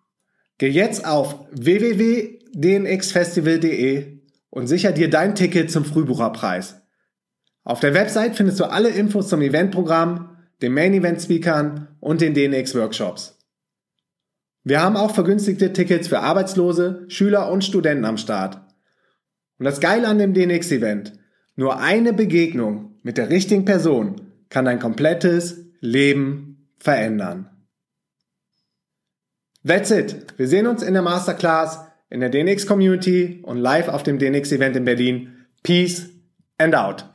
Geh jetzt auf www.dnxfestival.de und sicher dir dein Ticket zum Frühbucherpreis. Auf der Website findest du alle Infos zum Eventprogramm, den Main Event Speakern und den DNX Workshops. Wir haben auch vergünstigte Tickets für Arbeitslose, Schüler und Studenten am Start. Und das Geile an dem DNX Event, nur eine Begegnung mit der richtigen Person kann dein komplettes Leben verändern. That's it. Wir sehen uns in der Masterclass, in der DNX Community und live auf dem DNX Event in Berlin. Peace and out.